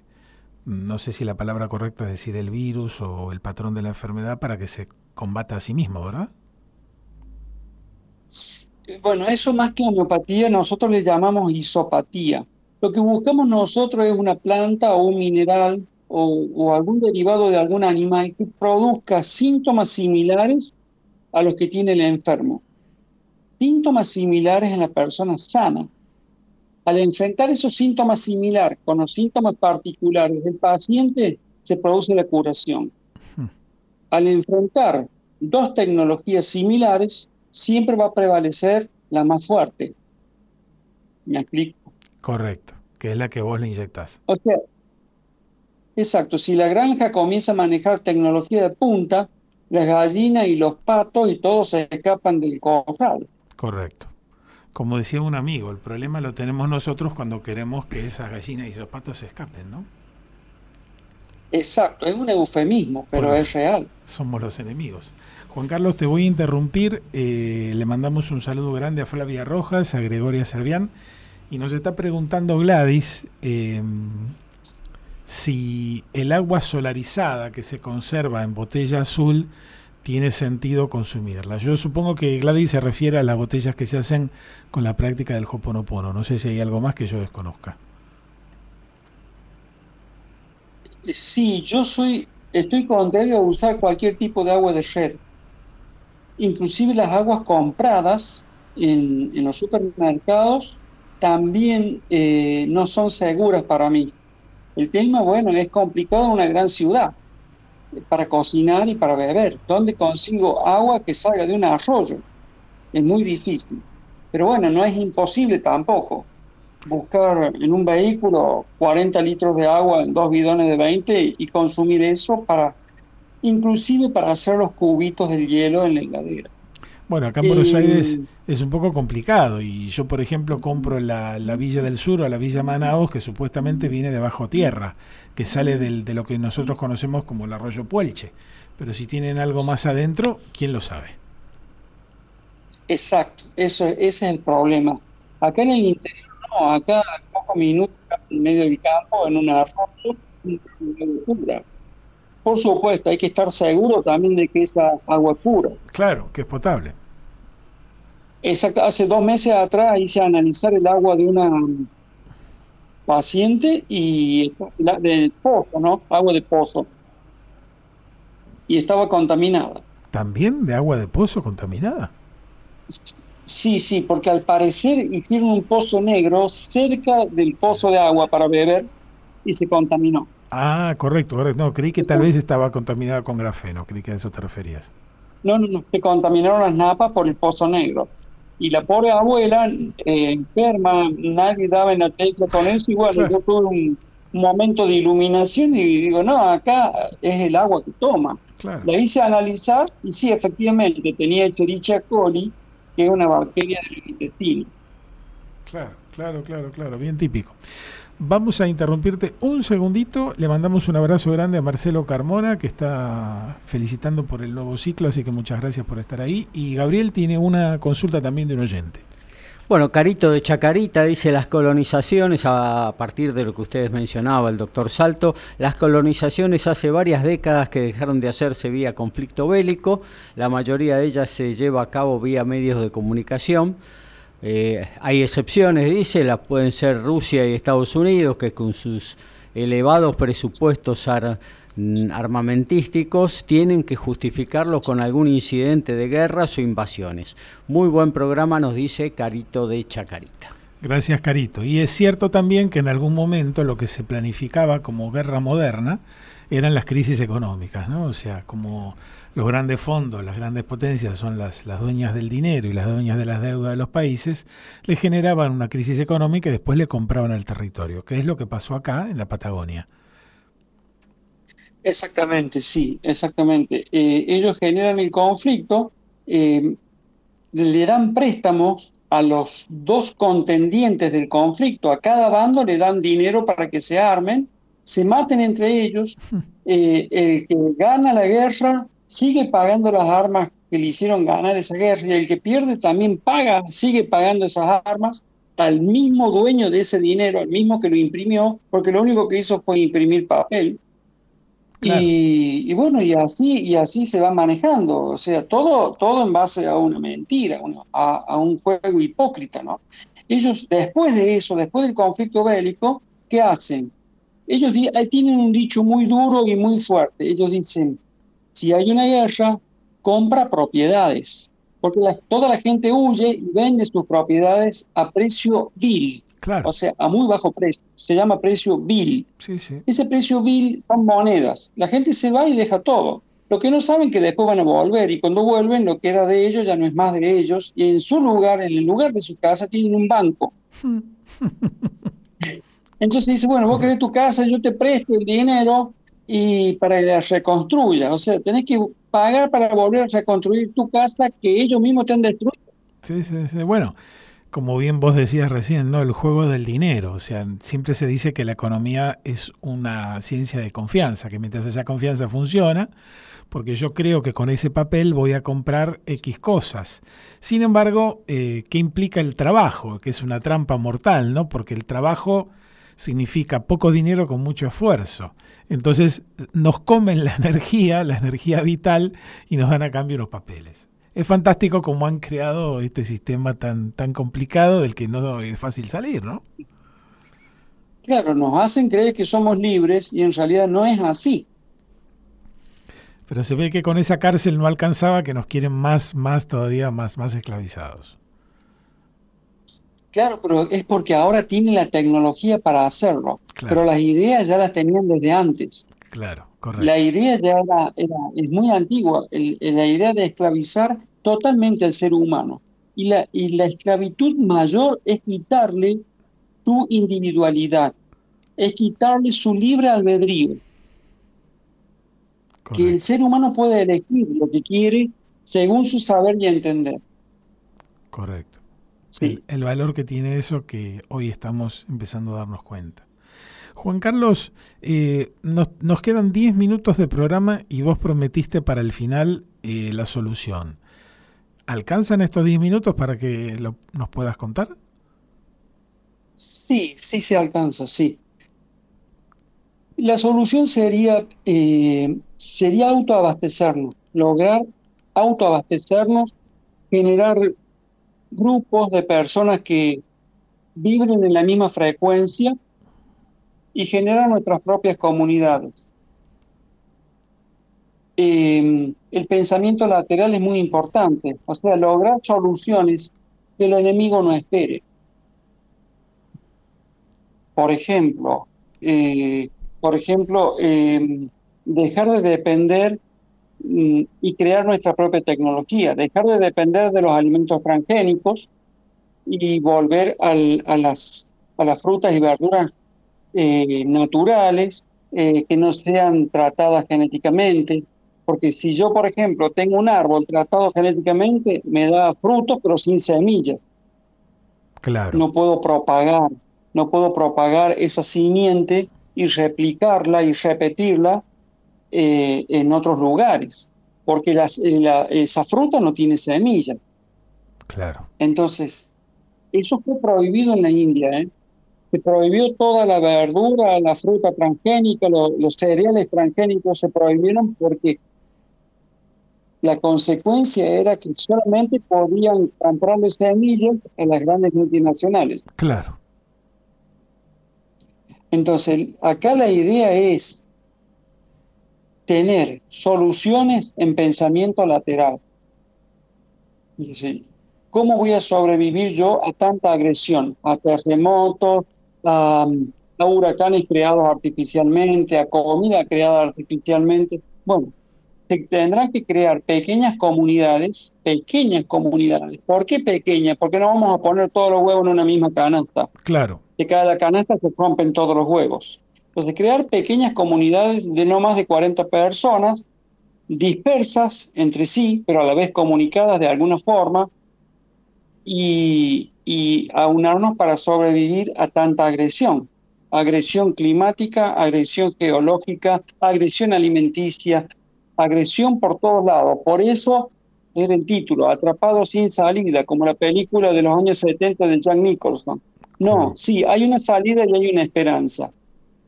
no sé si la palabra correcta es decir el virus o el patrón de la enfermedad para que se combata a sí mismo, ¿verdad? Bueno, eso más que homeopatía nosotros le llamamos isopatía. Lo que buscamos nosotros es una planta o un mineral o, algún derivado de algún animal que produzca síntomas similares a los que tiene el enfermo. Síntomas similares en la persona sana. Al enfrentar esos síntomas similares con los síntomas particulares del paciente, se produce la curación. Al enfrentar dos tecnologías similares, siempre va a prevalecer la más fuerte. ¿Me explico? Correcto, que es la que vos le inyectás. O sea, exacto, si la granja comienza a manejar tecnología de punta, las gallinas y los patos y todos se escapan del corral. Correcto. Como decía un amigo, el problema lo tenemos nosotros cuando queremos que esas gallinas y esos patos se escapen, ¿no? Exacto, es un eufemismo, pero es real. Somos los enemigos. Juan Carlos, te voy a interrumpir. Eh, le mandamos un saludo grande a Flavia Rojas, a Gregoria Servián y nos está preguntando Gladys em, si el agua solarizada que se conserva en botella azul tiene sentido consumirla. Yo supongo que Gladys se refiere a las botellas que se hacen con la práctica del Hoponopono. No sé si hay algo más que yo desconozca. Sí, yo soy, estoy contrario a usar cualquier tipo de agua de red. Inclusive las aguas compradas en, los supermercados también eh, no son seguras para mí. El tema, bueno, es complicado en una gran ciudad para cocinar y para beber. ¿Dónde consigo agua que salga de un arroyo? Es muy difícil. Pero bueno, no es imposible tampoco buscar en un vehículo 40 litros de agua en dos bidones de 20 y consumir eso para, inclusive para hacer los cubitos del hielo en la heladera. Bueno, acá en Buenos Aires es un poco complicado y yo, por ejemplo, compro la, la Villa del Sur o la Villa Manaos, que supuestamente viene de bajo tierra, que sale del, de lo que nosotros conocemos como el arroyo Puelche. Pero si tienen algo más adentro, ¿quién lo sabe? Exacto, eso, ese es el problema. Acá en el interior no, acá a pocos minutos en medio del campo, en una arroyo, pura. Por supuesto, hay que estar seguro también de que esa agua es pura. Claro, que es potable. Exacto, hace dos meses atrás hice analizar el agua de una paciente y la, de pozo, ¿no? Agua de pozo. Y estaba contaminada. ¿También de agua de pozo contaminada? Sí, sí, porque al parecer hicieron un pozo negro cerca del pozo de agua para beber y se contaminó. Ah, correcto, No, creí que tal vez estaba contaminada con grafeno, creí que a eso te referías. No, no, se contaminaron las napas por el pozo negro. Y la pobre abuela, eh, enferma, nadie daba en la tecla con eso, y bueno, yo tuve un, momento de iluminación y digo, no, acá es el agua que toma. La hice analizar y sí, efectivamente, tenía Echerichia coli, que es una bacteria del intestino. Claro, claro, claro, claro, bien típico. Vamos a interrumpirte un segundito. Le mandamos un abrazo grande a Marcelo Carmona, que está felicitando por el nuevo ciclo, así que muchas gracias por estar ahí. Y Gabriel tiene una consulta también de un oyente. Bueno, Carito de Chacarita dice las colonizaciones, a partir de lo que ustedes mencionaba, el doctor Salto, las colonizaciones hace varias décadas que dejaron de hacerse vía conflicto bélico, la mayoría de ellas se lleva a cabo vía medios de comunicación. Eh, hay excepciones, dice, las pueden ser Rusia y Estados Unidos, que con sus elevados presupuestos mm, armamentísticos tienen que justificarlo con algún incidente de guerras o invasiones. Muy buen programa, nos dice Carito de Chacarita. Gracias, Carito. Y es cierto también que en algún momento lo que se planificaba como guerra moderna eran las crisis económicas, ¿no? O sea, como los grandes fondos, las grandes potencias son las, las dueñas del dinero y las dueñas de las deudas de los países, le generaban una crisis económica y después le compraban el territorio, que es lo que pasó acá en la Patagonia. Exactamente, sí, exactamente. Eh, ellos generan el conflicto, eh, le dan préstamos a los dos contendientes del conflicto, a cada bando le dan dinero para que se armen, se maten entre ellos, [laughs] eh, el que gana la guerra sigue pagando las armas que le hicieron ganar esa guerra y el que pierde también paga, sigue pagando esas armas al mismo dueño de ese dinero, al mismo que lo imprimió, porque lo único que hizo fue imprimir papel. Y, bueno, y así, y así se va manejando, o sea, todo, todo en base a una mentira, a, a un juego hipócrita, ¿no? Ellos, después de eso, después del conflicto bélico, ¿qué hacen? Ellos tienen un dicho muy duro y muy fuerte. Ellos dicen, si hay una guerra, compra propiedades, porque toda la gente huye y vende sus propiedades a precio vil, o sea, a muy bajo precio. Se llama precio vil. Ese precio vil son monedas. La gente se va y deja todo. Lo que no saben que después van a volver y cuando vuelven lo que era de ellos ya no es más de ellos y en su lugar, en el lugar de su casa, tienen un banco. [laughs] Entonces dice, bueno, vos querés tu casa, yo te presto el dinero y para que la reconstruya. O sea, tenés que pagar para volver a reconstruir tu casa que ellos mismos te han destruido. Sí, sí, sí. Bueno, como bien vos decías recién, ¿no? El juego del dinero. O sea, siempre se dice que la economía es una ciencia de confianza, que mientras esa confianza funciona, porque yo creo que con ese papel voy a comprar X cosas. Sin embargo, eh, ¿qué implica el trabajo? Que es una trampa mortal, ¿no? Porque el trabajo significa poco dinero con mucho esfuerzo. Entonces nos comen la energía, la energía vital, y nos dan a cambio los papeles. Es fantástico cómo han creado este sistema tan, tan complicado del que no es fácil salir, ¿no? Claro, nos hacen creer que somos libres y en realidad no es así. Pero se ve que con esa cárcel no alcanzaba, que nos quieren más, más todavía, más, más esclavizados. Claro, pero es porque ahora tienen la tecnología para hacerlo. Pero las ideas ya las tenían desde antes. Claro, correcto. La idea ya era, es muy antigua, la idea de esclavizar totalmente al ser humano. Y la, y la esclavitud mayor es quitarle su individualidad, es quitarle su libre albedrío. Que el ser humano puede elegir lo que quiere según su saber y entender. Correcto. Sí. El, valor que tiene eso que hoy estamos empezando a darnos cuenta. Juan Carlos, eh, nos, quedan 10 minutos de programa y vos prometiste para el final eh, la solución. ¿Alcanzan estos 10 minutos para que nos puedas contar? Sí, sí se alcanza, sí. La solución sería, eh, sería autoabastecernos, lograr autoabastecernos, generar grupos de personas que vibren en la misma frecuencia y generar nuestras propias comunidades. Em, el pensamiento lateral es muy importante, o sea, lograr soluciones que el enemigo no espere. Por ejemplo, eh, por ejemplo, em, dejar de depender y crear nuestra propia tecnología, dejar de depender de los alimentos transgénicos y volver a, las, a las frutas y verduras eh, naturales eh, que no sean tratadas genéticamente, porque si yo, por ejemplo, tengo un árbol tratado genéticamente, me da frutos pero sin semillas. Claro. No puedo propagar, no puedo propagar esa simiente y replicarla y repetirla eh, en otros lugares, porque eh, esa fruta no tiene semillas. Claro. Entonces, eso fue prohibido en la India, ¿eh? Se prohibió toda la verdura, la fruta transgénica, los cereales transgénicos se prohibieron porque la consecuencia era que solamente podían comprarle semillas a las grandes multinacionales. Claro. Entonces, acá la idea es tener soluciones en pensamiento lateral. ¿Cómo voy a sobrevivir yo a tanta agresión? A terremotos, a, a huracanes creados artificialmente, a comida creada artificialmente. Bueno, se tendrán que crear pequeñas comunidades, pequeñas comunidades. ¿Por qué pequeñas? Porque no vamos a poner todos los huevos en una misma canasta. Claro. De cada canasta se rompen todos los huevos. Entonces, crear pequeñas comunidades de no más de 40 personas, dispersas entre sí, pero a la vez comunicadas de alguna forma, y, y aunarnos para sobrevivir a tanta agresión. Agresión climática, agresión geológica, agresión alimenticia, agresión por todos lados. Por eso era el título, Atrapado sin salida, como la película de los años 70 de Jack Nicholson. No, sí, hay una salida y hay una esperanza.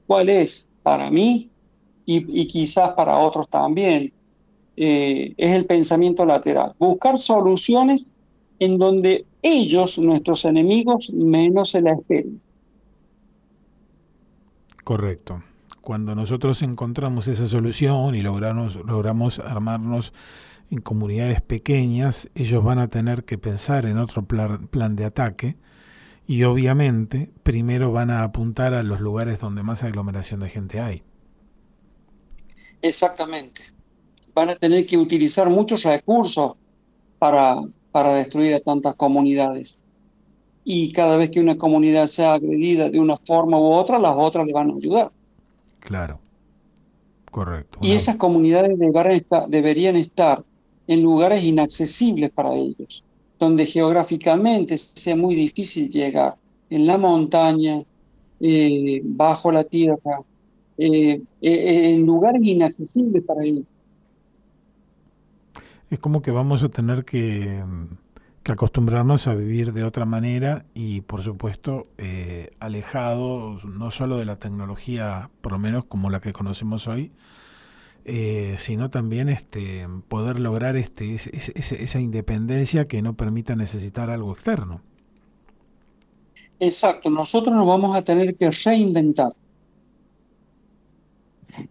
¿Cuál es? Para mí y, quizás para otros también. Eh, es el pensamiento lateral. Buscar soluciones en donde ellos, nuestros enemigos, menos se la esperen. Correcto cuando nosotros encontramos esa solución y logramos, logramos armarnos en comunidades pequeñas, ellos van a tener que pensar en otro plan, plan de ataque y obviamente primero van a apuntar a los lugares donde más aglomeración de gente hay. Exactamente. Van a tener que utilizar muchos recursos para, para destruir a tantas comunidades. Y cada vez que una comunidad sea agredida de una forma u otra, las otras le van a ayudar. Claro, correcto. Y esas comunidades deberían estar en lugares inaccesibles para ellos, donde geográficamente sea muy difícil llegar, en la montaña, eh, bajo la tierra, eh, eh, en lugares inaccesibles para ellos. Es como que vamos a tener que que acostumbrarnos a vivir de otra manera y por supuesto alejados no solo de la tecnología, por lo menos como la que conocemos hoy, eh, sino también este, poder lograr este, esa independencia que no permita necesitar algo externo. Exacto, nosotros nos vamos a tener que reinventar.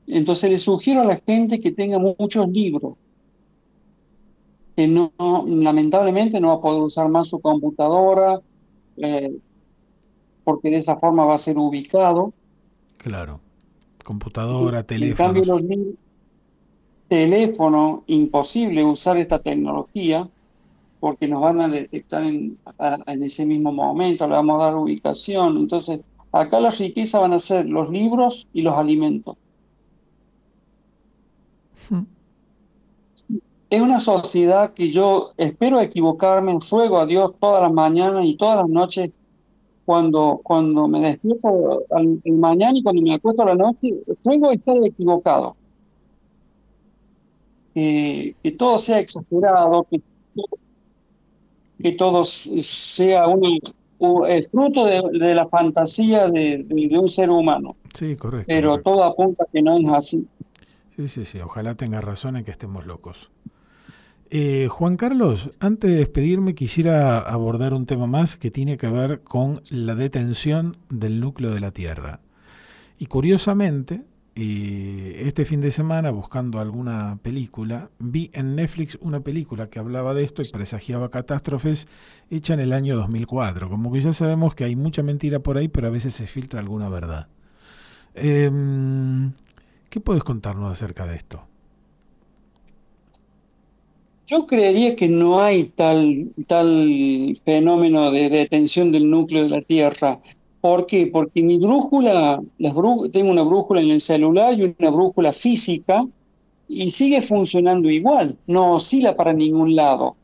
Entonces le sugiero a la gente que tenga muchos libros, que no, lamentablemente no va a poder usar más su computadora, eh, porque de esa forma va a ser ubicado. Claro, computadora, teléfono. En cambio, los teléfono, imposible usar esta tecnología, porque nos van a detectar en, en ese mismo momento, le vamos a dar ubicación. Entonces, acá la riqueza van a ser los libros y los alimentos. es una sociedad que yo espero equivocarme, ruego a Dios todas las mañanas y todas las noches cuando, cuando me despierto al, mañana y cuando me acuesto a la noche, ruego estar equivocado. Que todo sea exagerado, que, que todo sea un, fruto de, la fantasía de, de, un ser humano. Sí, correcto. Pero todo apunta a que no es así. Sí, sí, sí. Ojalá tenga razón en que estemos locos. Eh, Juan Carlos, antes de despedirme quisiera abordar un tema más que tiene que ver con la detención del núcleo de la Tierra. Y curiosamente, eh, este fin de semana, buscando alguna película, vi en Netflix una película que hablaba de esto y presagiaba catástrofes hecha en el año 2004. Como que ya sabemos que hay mucha mentira por ahí, pero a veces se filtra alguna verdad. Em, ¿Qué puedes contarnos acerca de esto? Yo creería que no hay tal, tal fenómeno de detención del núcleo de la Tierra. ¿Por qué? Porque mi brújula, las tengo una brújula en el celular y una brújula física y sigue funcionando igual, no oscila para ningún lado.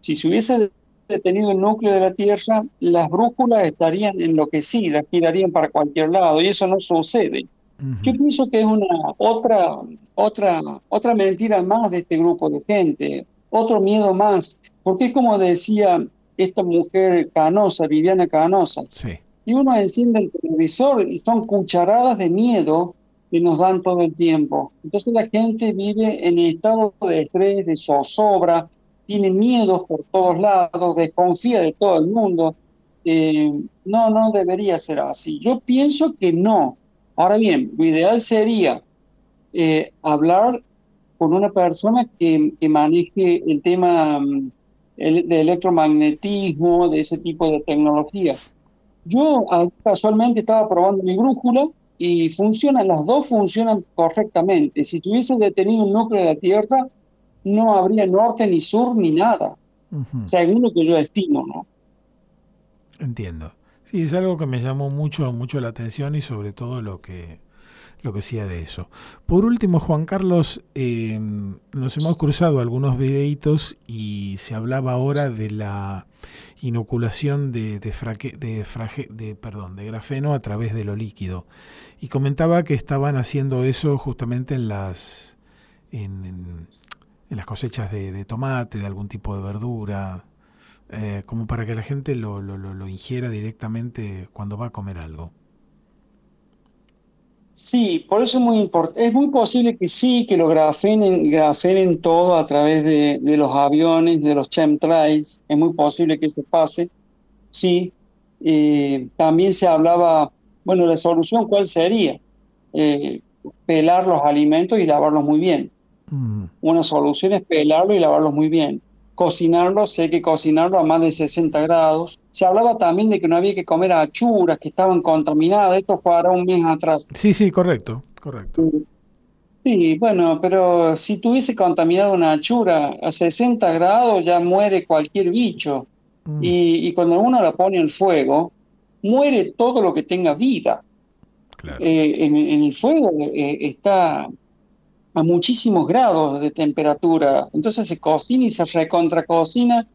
Si se hubiese detenido el núcleo de la Tierra, las brújulas estarían enloquecidas, girarían para cualquier lado y eso no sucede. Yo pienso que es una otra, otra, otra mentira más de este grupo de gente otro miedo más, porque es como decía esta mujer canosa, Viviana Canosa, y uno enciende el televisor y son cucharadas de miedo que nos dan todo el tiempo. Entonces la gente vive en estado de estrés, de zozobra, tiene miedos por todos lados, desconfía de todo el mundo. Eh, no, no debería ser así. Yo pienso que no. Ahora bien, lo ideal sería eh, hablar con una persona que, maneje el tema mm, de electromagnetismo, de ese tipo de tecnología. Yo ah, casualmente estaba probando mi brújula y funcionan, las dos funcionan correctamente. Si tuviese detenido un núcleo de la Tierra, no habría norte ni sur ni nada, según lo que yo estimo, ¿no? Entiendo. Sí, es algo que me llamó mucho, mucho la atención y sobre todo lo que lo que decía de eso. Por último, Juan Carlos, eh, nos hemos cruzado algunos videitos y se hablaba ahora de la inoculación de, de, perdón, de grafeno a través de lo líquido. Y comentaba que estaban haciendo eso justamente en las, en, las cosechas de, tomate, de algún tipo de verdura, eh, como para que la gente lo, lo, lo ingiera directamente cuando va a comer algo. Sí, por eso es muy importante. Es muy posible que sí, que lo grafenen, grafenen todo a través de, los aviones, de los chemtrails. Es muy posible que se pase. Sí. Eh, también se hablaba, bueno, la solución, ¿cuál sería? Eh, pelar los alimentos y lavarlos muy bien. Mm. Una solución es pelarlo y lavarlos muy bien cocinarlo, sé que cocinarlo a más de 60 grados. Se hablaba también de que no había que comer achuras, que estaban contaminadas. Esto fue ahora un mes atrás. Sí, sí, correcto, correcto. Sí, bueno, pero si tuviese contaminado una achura a 60 grados ya muere cualquier bicho. Mm. Y, cuando uno la pone al fuego, muere todo lo que tenga vida. Eh, en, el fuego eh, está a muchísimos grados de temperatura. Entonces se cocina y se recontracocina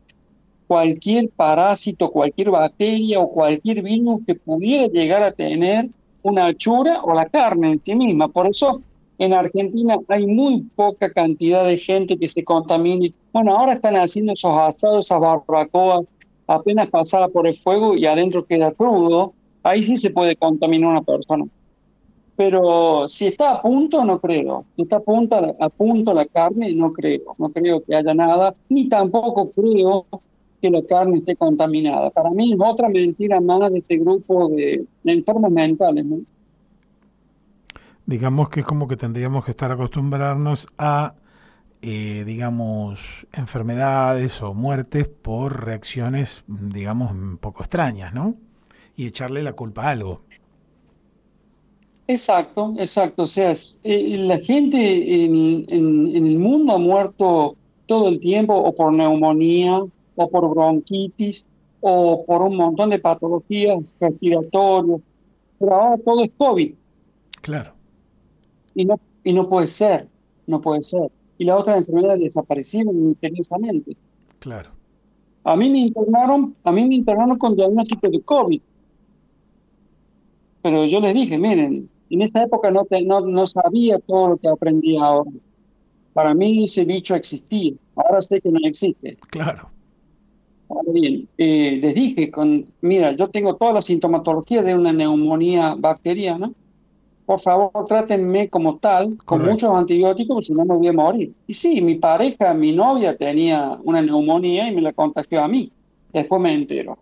cualquier parásito, cualquier bacteria o cualquier virus que pudiera llegar a tener una achura o la carne en sí misma. Por eso en Argentina hay muy poca cantidad de gente que se contamine. Bueno, ahora están haciendo esos asados, esas barbacoas, apenas pasada por el fuego y adentro queda crudo. Ahí sí se puede contaminar una persona pero si está a punto, no creo. Si está a punto, a punto la carne, no creo. No creo que haya nada, ni tampoco creo que la carne esté contaminada. Para mí es otra mentira más de este grupo de, enfermos mentales. Digamos que es como que tendríamos que estar acostumbrarnos a, eh, digamos, enfermedades o muertes por reacciones, digamos, un poco extrañas, ¿no? Y echarle la culpa a algo. Exacto, exacto. O sea, eh, la gente en, el mundo ha muerto todo el tiempo o por neumonía o por bronquitis o por un montón de patologías respiratorias, pero ahora todo es COVID. Claro. Y no, y no puede ser, no puede ser. y las otras enfermedades desaparecieron intensamente. Claro. A mí me internaron, a mí me internaron con diagnóstico de COVID. Pero yo les dije, miren, en esa época no, no, no sabía todo lo que aprendí ahora. Para mí ese bicho existía. Ahora sé que no existe. Claro. Ahora bien, eh, les dije, con, mira, yo tengo toda la sintomatología de una neumonía bacteriana. Por favor, trátenme como tal, con muchos antibióticos, porque si no me voy a morir. Y sí, mi pareja, mi novia tenía una neumonía y me la contagió a mí. Después me entero.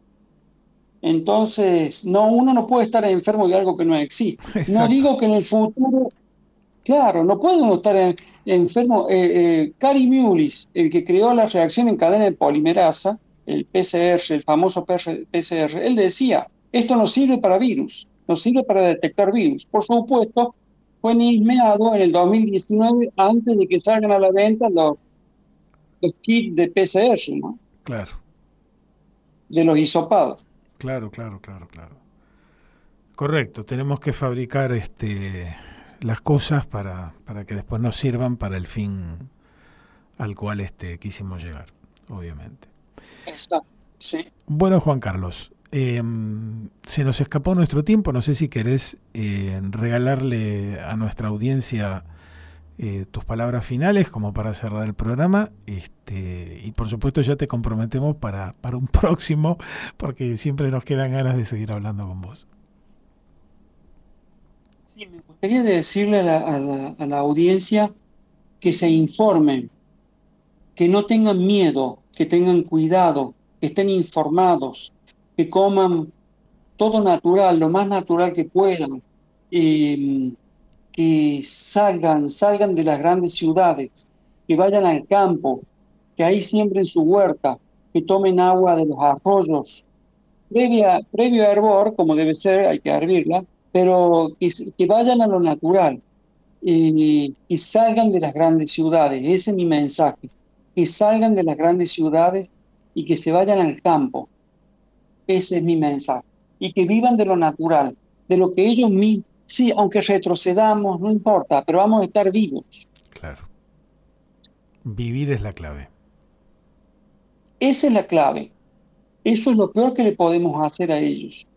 Entonces, no, uno no puede estar enfermo de algo que no existe. No digo que en el futuro, claro, no puede uno estar enfermo. Eh, eh, Cary Mullis, el que creó la reacción en cadena de polimerasa, el PCR, el famoso PCR, él decía, esto no sirve para virus, no sirve para detectar virus. Por supuesto, fue nismeado en el 2019 antes de que salgan a la venta los, los kits de PCR, ¿no? Claro. De los hisopados. Claro, claro, claro, claro. Correcto, tenemos que fabricar este las cosas para, para que después nos sirvan para el fin al cual este quisimos llegar, obviamente. Exacto, sí. Bueno, Juan Carlos, em, se nos escapó nuestro tiempo, no sé si querés eh, regalarle a nuestra audiencia eh, tus palabras finales como para cerrar el programa. Este, y por supuesto ya te comprometemos para, para un [laughs] próximo, porque siempre nos quedan ganas de seguir hablando con vos. Sí, me gustaría decirle a la, a la audiencia que se informen, que no tengan miedo, que tengan cuidado, que estén informados, que coman todo natural, lo más natural que puedan. Eh, que salgan, salgan de las grandes ciudades, que vayan al campo, que ahí siembren su huerta, que tomen agua de los arroyos, previa, previo a hervor, como debe ser, hay que hervirla, pero que, vayan a lo natural, y que salgan de las grandes ciudades, ese es mi mensaje, que salgan de las grandes ciudades y que se vayan al campo, ese es mi mensaje, y que vivan de lo natural, de lo que ellos mismos Sí, aunque retrocedamos, no importa, pero vamos a estar vivos. Claro. Vivir es la clave. Esa es la clave. Eso es lo peor que le podemos hacer a ellos.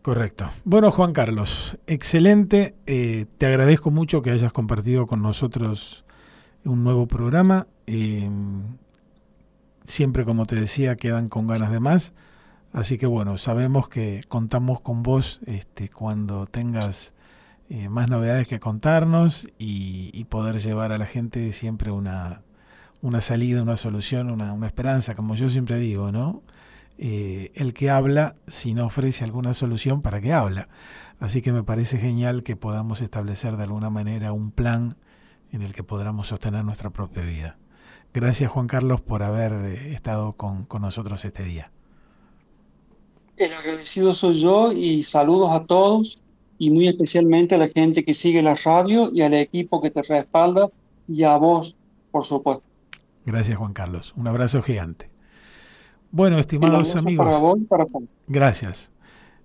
Correcto. Bueno, Juan Carlos, excelente. Eh, te agradezco mucho que hayas compartido con nosotros un nuevo programa. Eh, siempre, como te decía, quedan con ganas de más. Así que bueno, sabemos que contamos con vos este, cuando tengas eh, más novedades que contarnos y, poder llevar a la gente siempre una, una salida, una solución, una, una, esperanza, como yo siempre digo, ¿no? Eh, el que habla, si no ofrece alguna solución, ¿para qué habla? Así que me parece genial que podamos establecer de alguna manera un plan en el que podamos sostener nuestra propia vida. Gracias Juan Carlos por haber eh, estado con nosotros este día. El agradecido soy yo y saludos a todos y muy especialmente a la gente que sigue la radio y al equipo que te respalda y a vos, por supuesto. Gracias Juan Carlos. Un abrazo gigante. Bueno, estimados amigos. Gracias.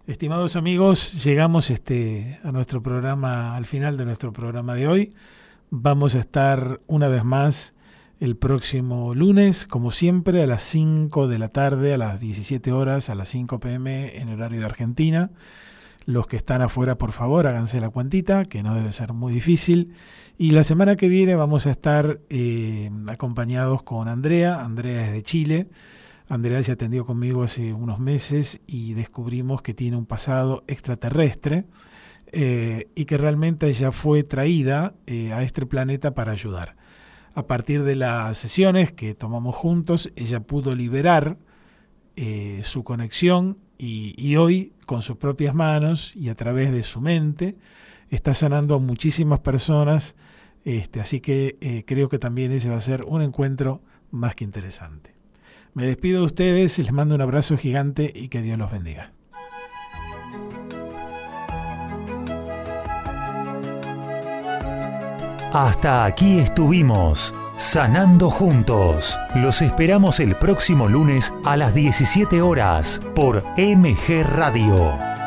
Estimados amigos, llegamos este, a nuestro programa, al final de nuestro programa de hoy. Vamos a estar una vez más el próximo lunes, como siempre, a las 5 de la tarde, a las 17 horas, a las 5 pm en horario de Argentina. Los que están afuera, por favor, háganse la cuantita, que no debe ser muy difícil. Y la semana que viene vamos a estar eh, acompañados con Andrea. Andrea es de Chile. Andrea se atendió conmigo hace unos meses y descubrimos que tiene un pasado extraterrestre eh, y que realmente ella fue traída eh, a este planeta para ayudar a partir de las sesiones que tomamos juntos, ella pudo liberar eh, su conexión y, hoy con sus propias manos y a través de su mente está sanando a muchísimas personas. Este, así que eh, creo que también ese va a ser un encuentro más que interesante. Me despido de ustedes, les mando un abrazo gigante y que Dios los bendiga. Hasta aquí estuvimos, sanando juntos. Los esperamos el próximo lunes a las 17 horas por MG Radio.